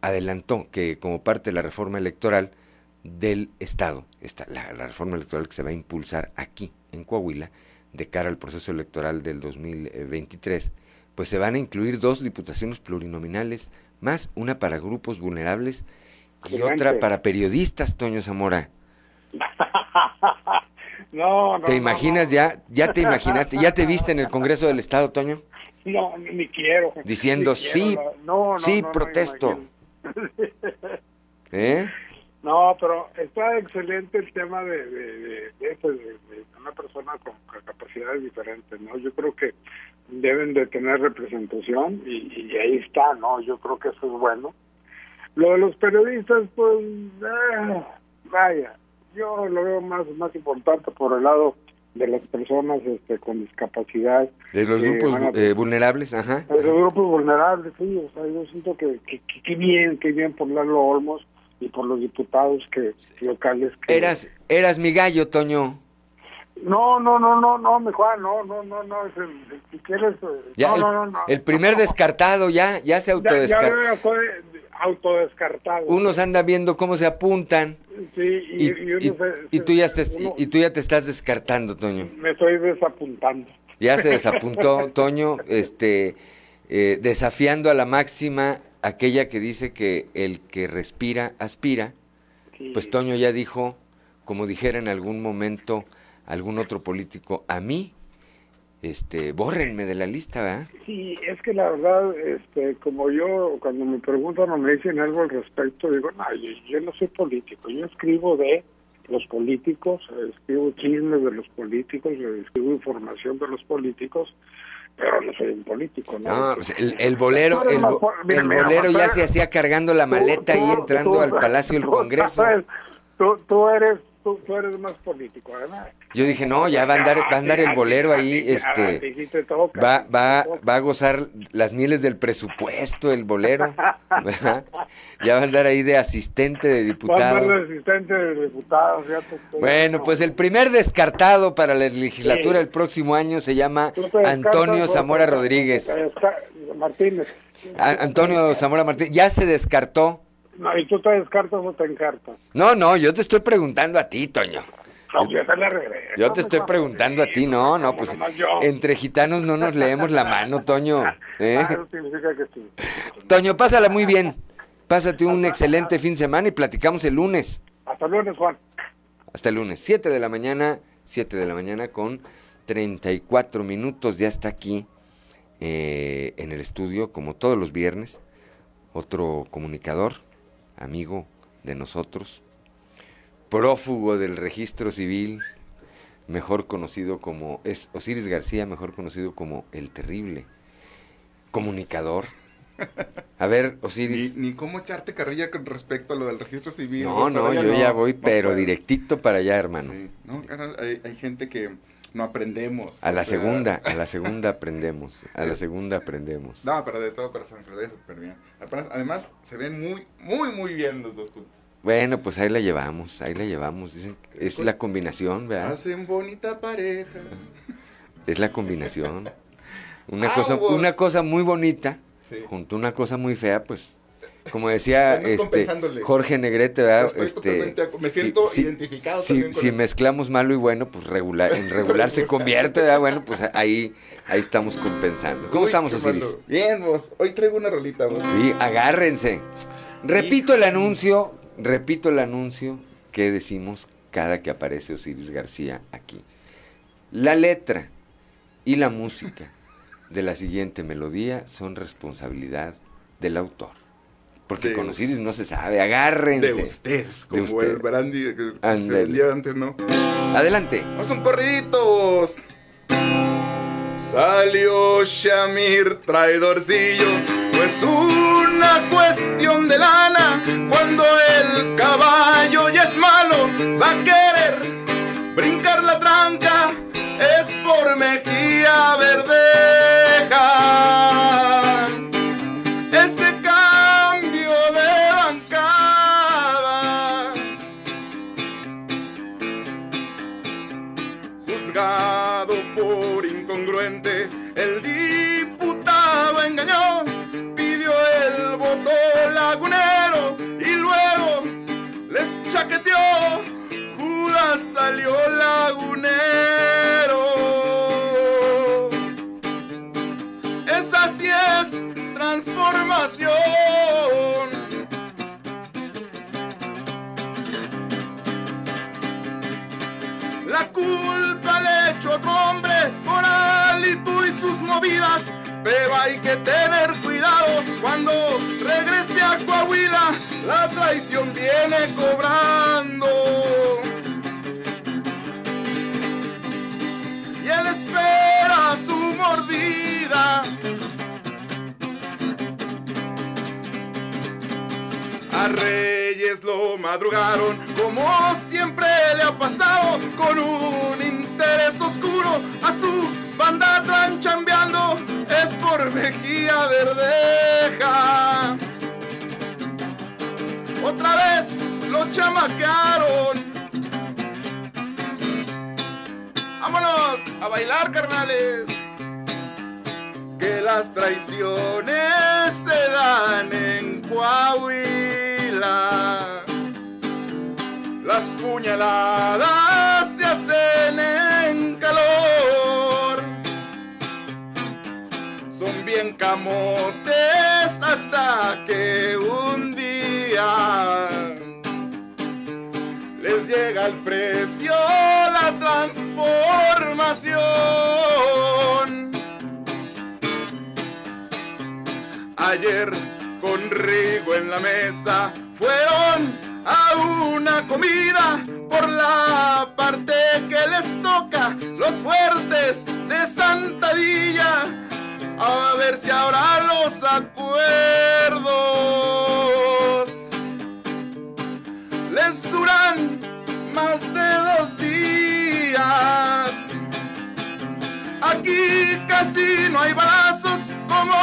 adelantó que como parte de la reforma electoral del Estado, esta, la, la reforma electoral que se va a impulsar aquí en Coahuila, de cara al proceso electoral del 2023, pues se van a incluir dos diputaciones plurinominales más, una para grupos vulnerables y otra para periodistas, Toño Zamora. no, no, ¿Te imaginas ya? ¿Ya te imaginaste? ¿Ya te viste en el Congreso del Estado, Toño? No, ni quiero. Diciendo, sí, sí, protesto. ¿Eh? No, pero está excelente el tema de, de, de, una persona con, capacidades diferentes, ¿no? Yo creo que deben de tener representación y, ahí está, ¿no? Yo creo que eso es bueno. Lo de los periodistas, pues, eh, vaya, yo lo veo más, más importante por el lado de las personas este, con discapacidad. De los grupos eh, vulnerables, ajá. De los grupos vulnerables, sí, o sea, yo siento que, que, bien, que bien por Lalo Olmos y por los diputados que locales que... Eras, eras mi gallo, Toño. No, no, no, no, no, mi Juan, no, no, no, no, si quieres... Eh, ya no, el, no, no, el primer descartado ya, ya se autodescartó. Ya, ya fue autodescartado. Unos andan viendo cómo se apuntan. Sí, y, y, y, uno se, y tú ya te, y tú ya te estás descartando, Toño. Me estoy desapuntando. Ya se desapuntó, Toño, este, eh, desafiando a la máxima aquella que dice que el que respira aspira, pues Toño ya dijo, como dijera en algún momento algún otro político, a mí este, bórrenme de la lista, ¿verdad? Sí, es que la verdad, este, como yo, cuando me preguntan o me dicen algo al respecto, digo, no, yo, yo no soy político, yo escribo de los políticos, escribo chismes de los políticos, escribo información de los políticos, pero no soy un político, ¿no? No, pues el, el bolero, el, bo- el bolero ya se hacía cargando la maleta y entrando al Palacio del Congreso. Tú, tú eres, tú, tú eres más político, además. Yo dije, no, ya va a andar, va a andar el bolero ahí, este, va, va, va a gozar las mieles del presupuesto, el bolero, ¿verdad? Ya va a andar ahí de asistente de Va a ser diputado. asistente de ya te- Bueno, pues el primer descartado para la legislatura el próximo año se llama Antonio tú Zamora Rodríguez. Martínez. Antonio Zamora Martínez, ya se descartó. No, y tú te descartas o te encartas. No, no, yo te estoy preguntando a ti, Toño. No, yo te la regreso. Yo te estoy preguntando a ti, no, no, pues entre gitanos no nos leemos la mano, Toño. ¿eh? Ah. Toño, pásala muy bien. Pásate un excelente fin de semana y platicamos el lunes. Hasta el lunes, Juan. Hasta el lunes, 7 de la mañana, 7 de la mañana con 34 minutos. Ya está aquí eh, en el estudio, como todos los viernes, otro comunicador, amigo de nosotros, prófugo del registro civil, mejor conocido como, es Osiris García, mejor conocido como El Terrible, comunicador. A ver, Osiris. Ni, ni cómo echarte carrilla con respecto a lo del registro civil. No, no, ya yo ya voy, no pero directito para allá, hermano. No, hay gente que no aprendemos. A la sea, segunda, a la segunda aprendemos, a la segunda aprendemos. No, pero de todo corazón, se lo súper bien. Además, se ven muy, muy, muy bien los dos juntos. Bueno, pues ahí la llevamos, ahí la llevamos. Dicen, es la combinación, ¿verdad? Hacen bonita pareja. Es la combinación. Una cosa, una cosa muy bonita, Sí. junto a una cosa muy fea, pues, como decía este. Jorge Negrete, ¿verdad? Estoy Este, me siento identificado si, también con si eso. mezclamos malo y bueno, pues regular, en regular se convierte, ¿verdad? Bueno, pues ahí, ahí estamos compensando. ¿Cómo Uy, estamos, Osiris? malo. Bien, vos. Hoy traigo una rolita, vos. Sí, agárrense. Repito el anuncio, repito el anuncio que decimos cada que aparece Osiris García aquí. La letra y la música de la siguiente melodía son responsabilidad del autor. Porque De con us- Osiris no se sabe, agárrense. De usted, De como usted. el brandy que se Ándale. vendía antes, ¿no? Adelante. Vamos un corriditos. Salió Shamir, traidorcillo, pues una cuestión de lana. Cuando el caballo ya es malo, va a querer brincar la tranca, es por Mejía Verdeja. La culpa le echó otro hombre por Alito y sus movidas. Pero hay que tener cuidado cuando regrese a Coahuila. La traición viene cobrando. Reyes lo madrugaron, como siempre le ha pasado, con un interés oscuro. A su banda están chambeando, es por Mejía Verdeja. Otra vez lo chamaquearon. Vámonos a bailar, carnales. Que las traiciones se dan en Coahuila. Las puñaladas se hacen en calor. Son bien camotes hasta que un día les llega el precio, la transformación. Ayer con Rigo en la mesa fueron a una comida por la parte que les toca los fuertes de Santa Villa a ver si ahora los acuerdos les duran más de dos días. Aquí casi no hay balazos como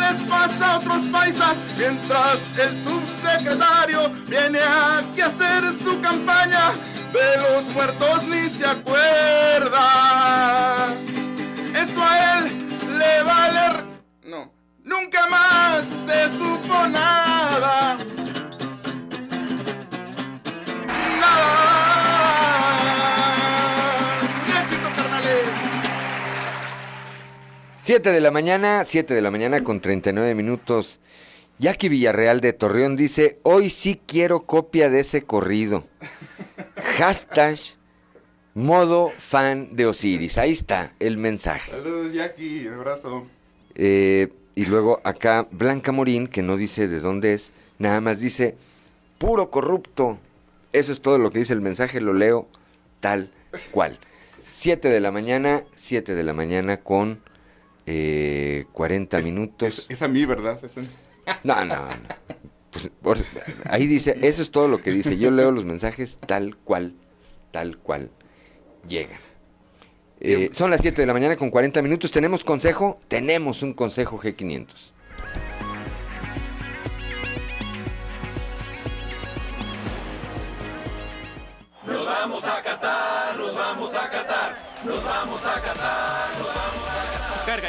les pasa a otros paisas, mientras el subsecretario viene aquí a hacer su campaña, de los muertos ni se acuerda. Eso a él le vale... No, nunca más se supo nada. Nada. 7 de la mañana, 7 de la mañana con 39 minutos. Jackie Villarreal de Torreón dice, hoy sí quiero copia de ese corrido. Hashtag modo fan de Osiris. Ahí está el mensaje. Saludos, Jackie. Un abrazo. Eh, y luego acá Blanca Morín, que no dice de dónde es, nada más dice, puro corrupto. Eso es todo lo que dice el mensaje, lo leo tal cual. 7 de la mañana, 7 de la mañana con eh, 40 minutos. Es a mí, ¿verdad? Es a mí. No, no, no. Pues, por- ahí dice, eso es todo lo que dice. Yo leo los mensajes tal cual, tal cual llegan. Eh, son las 7 de la mañana con 40 minutos. ¿Tenemos consejo? Tenemos un consejo G500. Nos vamos a Qatar, nos vamos a Qatar, nos vamos a Qatar, nos vamos a Qatar.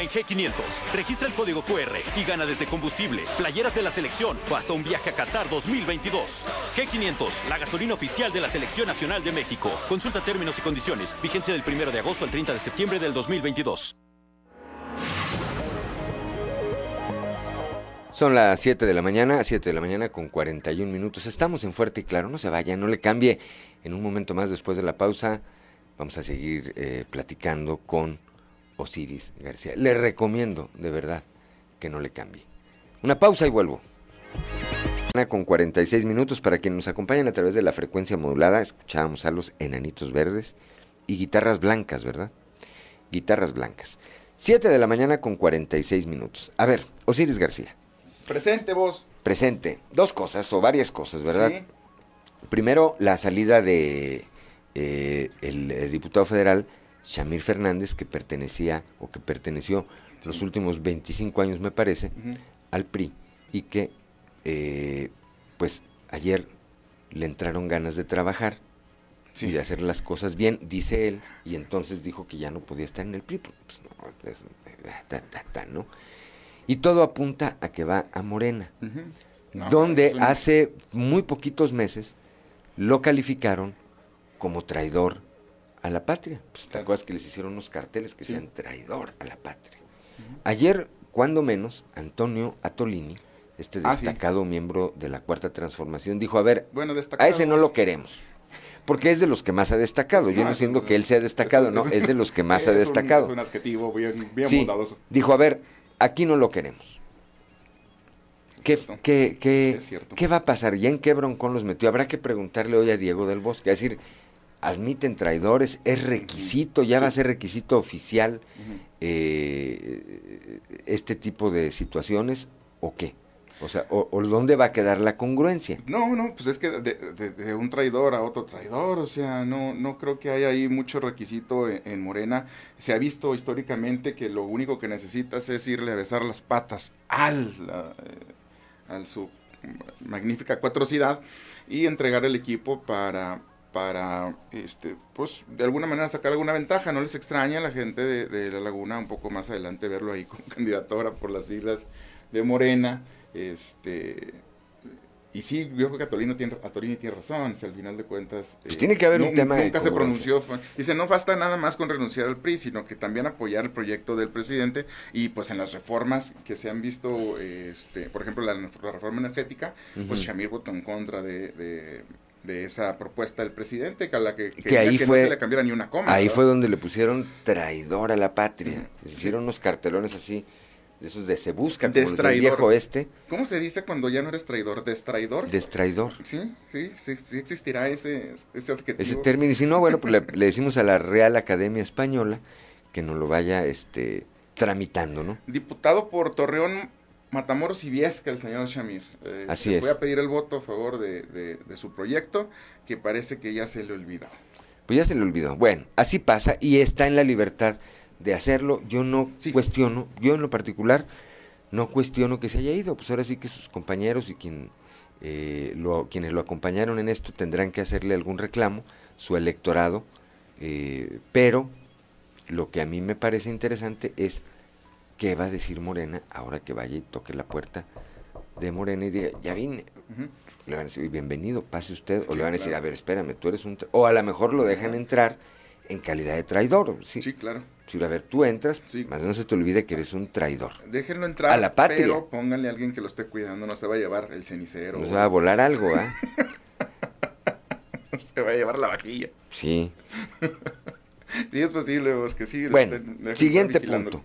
En G500, registra el código QR y gana desde combustible, playeras de la selección o hasta un viaje a Qatar 2022. G500, la gasolina oficial de la Selección Nacional de México. Consulta términos y condiciones. Vigencia del 1 de agosto al 30 de septiembre del 2022. Son las 7 de la mañana, 7 de la mañana con 41 minutos. Estamos en Fuerte y Claro, no se vaya, no le cambie. En un momento más después de la pausa vamos a seguir eh, platicando con Osiris García. Le recomiendo de verdad que no le cambie. Una pausa y vuelvo. Con 46 minutos para quienes nos acompañan a través de la frecuencia modulada, escuchábamos a los enanitos verdes y guitarras blancas, ¿verdad? Guitarras blancas. 7 de la mañana con 46 minutos. A ver, Osiris García. Presente vos. Presente. Dos cosas o varias cosas, ¿verdad? Sí. Primero, la salida de eh, el, diputado federal Shamir Fernández, que pertenecía o que perteneció los últimos 25 años, me parece, al PRI y que, eh, pues, ayer le entraron ganas de trabajar y de hacer las cosas bien, dice él, y entonces dijo que ya no podía estar en el PRI, pues, no, es- ta, ta, ta, ¿no? Y todo apunta a que va a Morena. No, donde hace muy poquitos meses lo calificaron como traidor a la patria. Pues, ¿Te acuerdas que les hicieron unos carteles que Sí. decían traidor a la patria? Ayer, cuando menos, Antonio Atolini, este Ah, sí. destacado miembro de la Cuarta Transformación, dijo, a ver, Bueno, a ese no lo queremos. Porque es de los que más ha destacado. Yo No, no es un- que él sea destacado, no, es de los que más ha un- destacado. Es un adjetivo bien, bien Sí, bondadoso. dijo, a ver, aquí no lo queremos. ¿Qué, qué, qué- qué va a pasar? ¿Ya en qué broncón los metió? Habrá que preguntarle hoy a Diego del Bosque. Es decir, admiten traidores, es requisito, ya va a ser requisito oficial eh, este tipo de situaciones o qué? O sea, o, o dónde va a quedar la congruencia? No, no, pues es que de, de- de un traidor a otro traidor, o sea, no, no creo que haya ahí mucho requisito en, en Morena. Se ha visto históricamente que lo único que necesitas es irle a besar las patas al, la, eh, al su magnífica cuatrocidad y entregar el equipo para, para este, pues, de alguna manera sacar alguna ventaja. No les extraña a la gente de, de La Laguna un poco más adelante verlo ahí como candidato ahora por las siglas de Morena. Este, y sí, yo creo que Atolino tiene, Atolini tiene razón, si al final de cuentas... Pues tiene que haber un tema de Nunca se congruencia. pronunció, dice, no basta nada más con renunciar al PRI, sino que también apoyar el proyecto del presidente y pues en las reformas que se han visto, este, por ejemplo, la, la reforma energética, pues. Shamir votó en contra de... de- de esa propuesta del presidente, que a la que, ahí que fue no se le cambiara ni una coma. ahí ¿verdad? fue donde le pusieron traidor a la patria Les hicieron unos cartelones así de esos de se busca, como los del viejo este. ¿Cómo se dice cuando ya no eres traidor? ¿Destraidor? Destraidor. Sí, sí, sí, sí existirá ese, ese adjetivo. Ese término, y si no, bueno, pues le, le decimos a la Real Academia Española que nos lo vaya este, tramitando, ¿no? Diputado por Torreón, Matamoros y Viesca, el señor Shamir. Eh, Así es. Voy a pedir el voto a favor de, de- de su proyecto, que parece que ya se le olvidó. Pues ya se le olvidó. Bueno, así pasa y está en la libertad de hacerlo. Yo no cuestiono, yo en lo particular, no cuestiono que se haya ido. Pues ahora sí que sus compañeros y quien, eh, lo, quienes lo acompañaron en esto tendrán que hacerle algún reclamo, su electorado. eh, pero lo que a mí me parece interesante es qué va a decir Morena ahora que vaya y toque la puerta de Morena y diga, ya vine. Le van a decir, bienvenido, pase usted. O le van a decir, claro. a ver, espérame, tú eres un... tra-". O a lo mejor lo dejan entrar en calidad de traidor. Sí, Sí, claro. Si a ver, tú entras, más no se te olvide que eres un traidor. Déjenlo entrar, A la patria. pero pónganle a alguien que lo esté cuidando, no se va a llevar el cenicero. Nos va a volar algo, ¿ah? se va a llevar la vajilla. Sí. Sí, es posible, vos, que sí. Bueno, siguiente punto.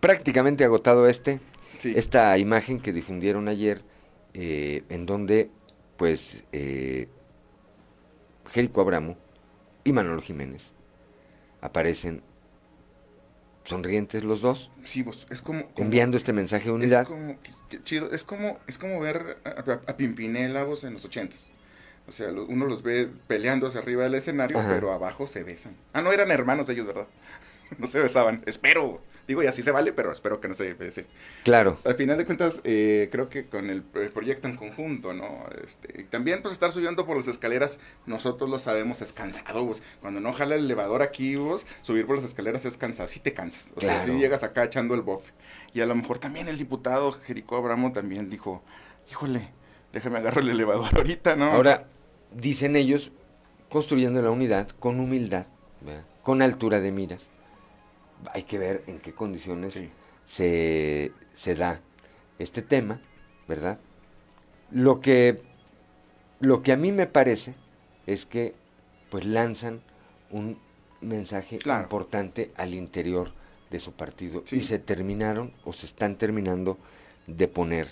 Prácticamente agotado este. Esta imagen que difundieron ayer, eh, en donde, pues, eh, Jerico Abramo y Manolo Jiménez aparecen sonrientes los dos, Sí, vos, es como... como- enviando este mensaje de unidad. Es como, chido, es como, es como ver a, a- a Pimpinela vos, en los ochentas. O sea, lo- uno los ve peleando hacia arriba del escenario, Ajá. pero abajo se besan. Ah, no, eran hermanos ellos, ¿verdad? No se besaban. Espero. Digo, y así se vale, pero espero que no se besen. Claro. Al final de cuentas, eh, creo que con el, el proyecto en conjunto, ¿no? Este, y también, pues, estar subiendo por las escaleras, nosotros lo sabemos, es cansado, vos. Cuando no jala el elevador aquí, vos, subir por las escaleras es cansado. Sí te cansas. O sea, Claro. sí llegas acá echando el bofe. Y a lo mejor también el diputado Jerico Abramo también dijo, híjole, déjame agarrar el elevador ahorita, ¿no? Ahora, dicen ellos, construyendo la unidad con humildad, ¿verdad? con altura de miras. Hay que ver en qué condiciones se, se da este tema, ¿verdad? Lo que, lo que a mí me parece es que pues lanzan un mensaje importante al interior de su partido y se terminaron o se están terminando de poner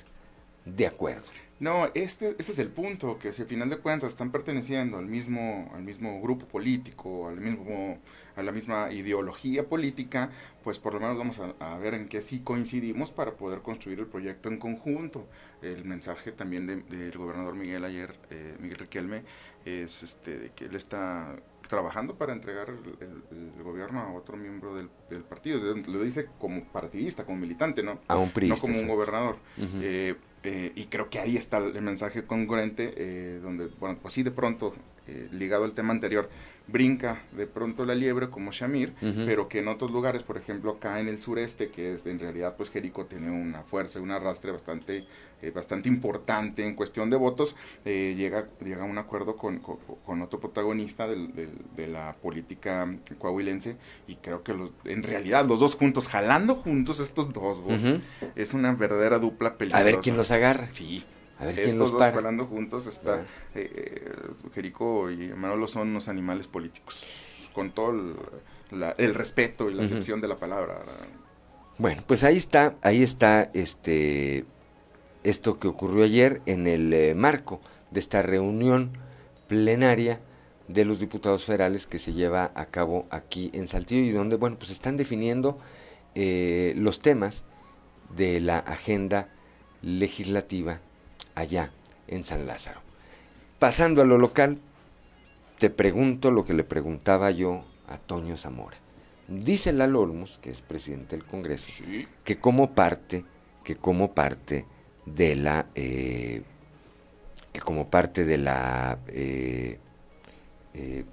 de acuerdo. No, este, ese es el punto, que si al final de cuentas están perteneciendo al mismo, al mismo grupo político, al mismo, a la misma ideología política, pues por lo menos vamos a, a ver en qué sí coincidimos para poder construir el proyecto en conjunto. El mensaje también de- del gobernador Miguel ayer, eh, Miguel Riquelme, es este, de que él está trabajando para entregar el, el- el gobierno a otro miembro del, del partido. Lo dice como partidista, como militante, ¿no? A un priista, No como un gobernador. Eh, eh, y creo que ahí está el mensaje congruente, eh, donde, bueno, pues sí, de pronto, eh, ligado al tema anterior, brinca de pronto la liebre como Shamir, pero que en otros lugares, por ejemplo, acá en el sureste, que es en realidad, pues Jerico tiene una fuerza y un arrastre bastante, eh, bastante importante en cuestión de votos, eh, llega, llega a un acuerdo con, con, con otro protagonista del- del- de la política coahuilense, y creo que los, en realidad los dos juntos, jalando juntos estos dos, vos, es una verdadera dupla peligrosa. A ver quién los agarra. Sí. A ver Estos quién los dos para. jalando juntos está. Ah. eh, eh, Jerico y Manolo son unos animales políticos. Con todo el, la- el respeto y la acepción de la palabra. Bueno, pues ahí está, ahí está este esto que ocurrió ayer en el eh, marco de esta reunión plenaria de los diputados federales que se lleva a cabo aquí en Saltillo y donde, bueno, pues están definiendo eh, los temas de la agenda legislativa allá en San Lázaro. Pasando a lo local, te pregunto lo que le preguntaba yo a Toño Zamora. Dice Lalo Olmos, que es presidente del Congreso, que como parte, que como parte de la, eh, que como parte de la eh, eh,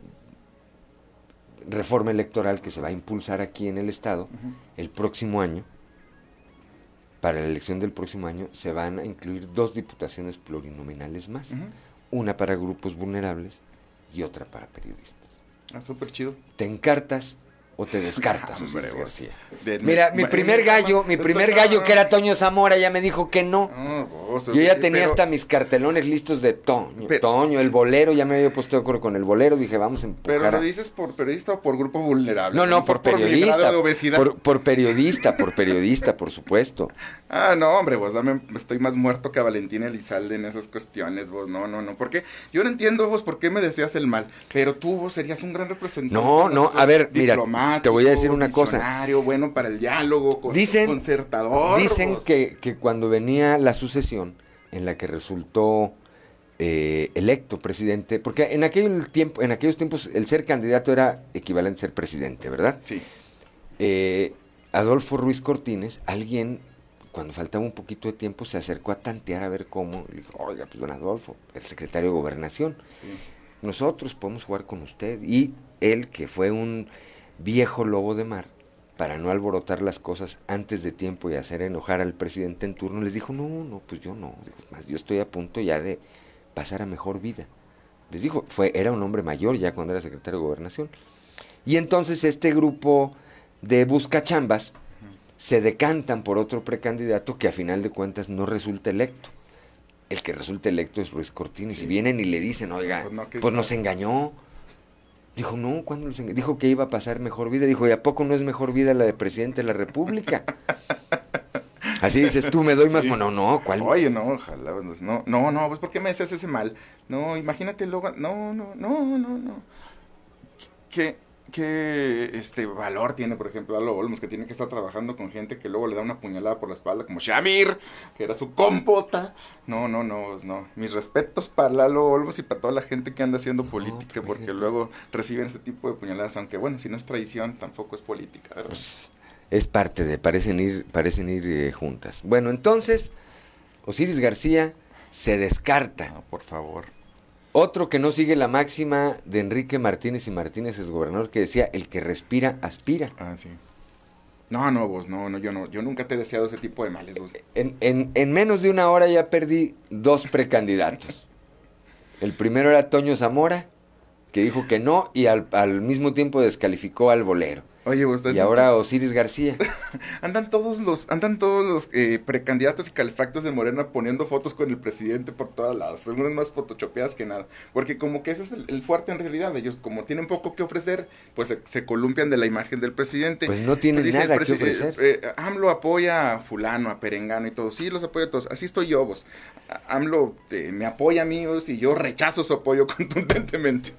reforma electoral que se va a impulsar aquí en el estado el próximo año, para la elección del próximo año se van a incluir dos diputaciones plurinominales más, una para grupos vulnerables y otra para periodistas. Ah, súper chido. ¿Te encartas o te descartas, Hombre? De- Mira, mi me- primer me- gallo, mi primer gallo que era Toño Zamora ya me dijo que no. No, vos. Yo ya tenía hasta mis cartelones listos de Toño. Toño, el bolero, ya me había puesto de acuerdo con el bolero, dije, vamos a empujar. Pero lo dices por periodista o por grupo vulnerable. No, no, por periodista. Por, por, periodista, por periodista, por supuesto. Ah, no, hombre, vos dame, estoy más muerto que a Valentín Elizalde en esas cuestiones, vos. No, no, no. Porque yo no entiendo vos por qué me deseas el mal, pero tú vos serías un gran representante. No, no, a ver, mira, te voy a decir una cosa. bueno para el diálogo, con, dicen, concertador. Dicen que, que cuando venía la sucesión en la que resultó eh, electo presidente, porque en aquel tiempo, en aquellos tiempos el ser candidato era equivalente a ser presidente, ¿verdad? Sí. Eh, Adolfo Ruiz Cortines, alguien cuando faltaba un poquito de tiempo se acercó a tantear a ver cómo, y dijo, oiga, pues don Adolfo, el secretario de gobernación, nosotros podemos jugar con usted. Y él, que fue un viejo lobo de mar, para no alborotar las cosas antes de tiempo y hacer enojar al presidente en turno, les dijo, no, no, pues yo no, más yo estoy a punto ya de pasar a mejor vida. Les dijo, fue, era un hombre mayor ya cuando era secretario de gobernación. Y entonces este grupo de buscachambas se decantan por otro precandidato que a final de cuentas no resulta electo. El que resulta electo es Ruiz Cortines. Y Si vienen y le dicen, oiga, pues, pues nos engañó, Dijo, no, ¿cuándo Dijo que iba a pasar mejor vida. Dijo, ¿y a poco no es mejor vida la de presidente de la República? Así dices tú, me doy más. No, no, ¿cuál? Oye, no, ojalá. Pues, no, no, no, pues ¿por qué me haces ese mal? No, imagínate luego. No, no, no, no, no. ¿Qué? Qué este valor tiene, por ejemplo, Lalo Olmos, que tiene que estar trabajando con gente que luego le da una puñalada por la espalda, como Shamir, que era su compota. No, no, no, no. Mis respetos para Lalo Olmos y para toda la gente que anda haciendo política, porque luego reciben este tipo de puñaladas, aunque bueno, si no es traición, tampoco es política, pues, es parte de, parecen ir, parecen ir eh, juntas. Bueno, entonces, Osiris García se descarta. por favor otro que no sigue la máxima de Enrique Martínez y Martínez es gobernador que decía el que respira aspira. Ah, sí. No, no, vos, no, no, yo no, yo nunca te he deseado ese tipo de males, vos. En, en, en menos de una hora ya perdí dos precandidatos. El primero era Toño Zamora, que dijo que no, y al, al mismo tiempo descalificó al bolero. Oye, y ahora Osiris García. andan todos los, andan todos los eh, precandidatos y calefactos de Morena poniendo fotos con el presidente por todas las, unas más photoshopeadas que nada. Porque como que ese es el, fuerte en realidad. Ellos como tienen poco que ofrecer, pues se, columpian de la imagen del presidente. Pues no tienen pues nada que ofrecer. Eh, eh, AMLO apoya a fulano, a Perengano y todo. Sí, los apoya a todos. Así estoy yo, vos. AMLO me apoya a mí y yo rechazo su apoyo contundentemente.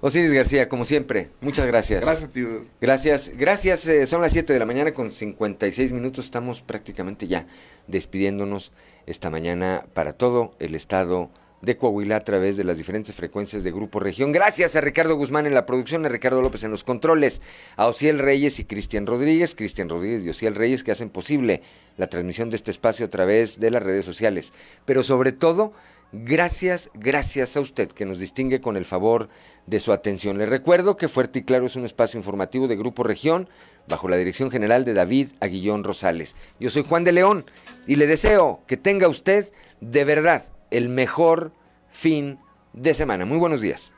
Osiris García, como siempre, muchas gracias. Gracias, tío. Gracias, gracias. Eh, son las 7 de la mañana con 56 minutos. Estamos prácticamente ya despidiéndonos esta mañana para todo el estado de Coahuila a través de las diferentes frecuencias de Grupo Región. Gracias a Ricardo Guzmán en la producción, a Ricardo López en los controles, a Ociel Reyes y Cristian Rodríguez, Cristian Rodríguez y Ociel Reyes que hacen posible la transmisión de este espacio a través de las redes sociales. Pero sobre todo, gracias, gracias a usted que nos distingue con el favor de su atención. Le recuerdo que Fuerte y Claro es un espacio informativo de Grupo Región bajo la dirección general de David Aguillón Rosales. Yo soy Juan de León y le deseo que tenga usted de verdad el mejor fin de semana. Muy buenos días.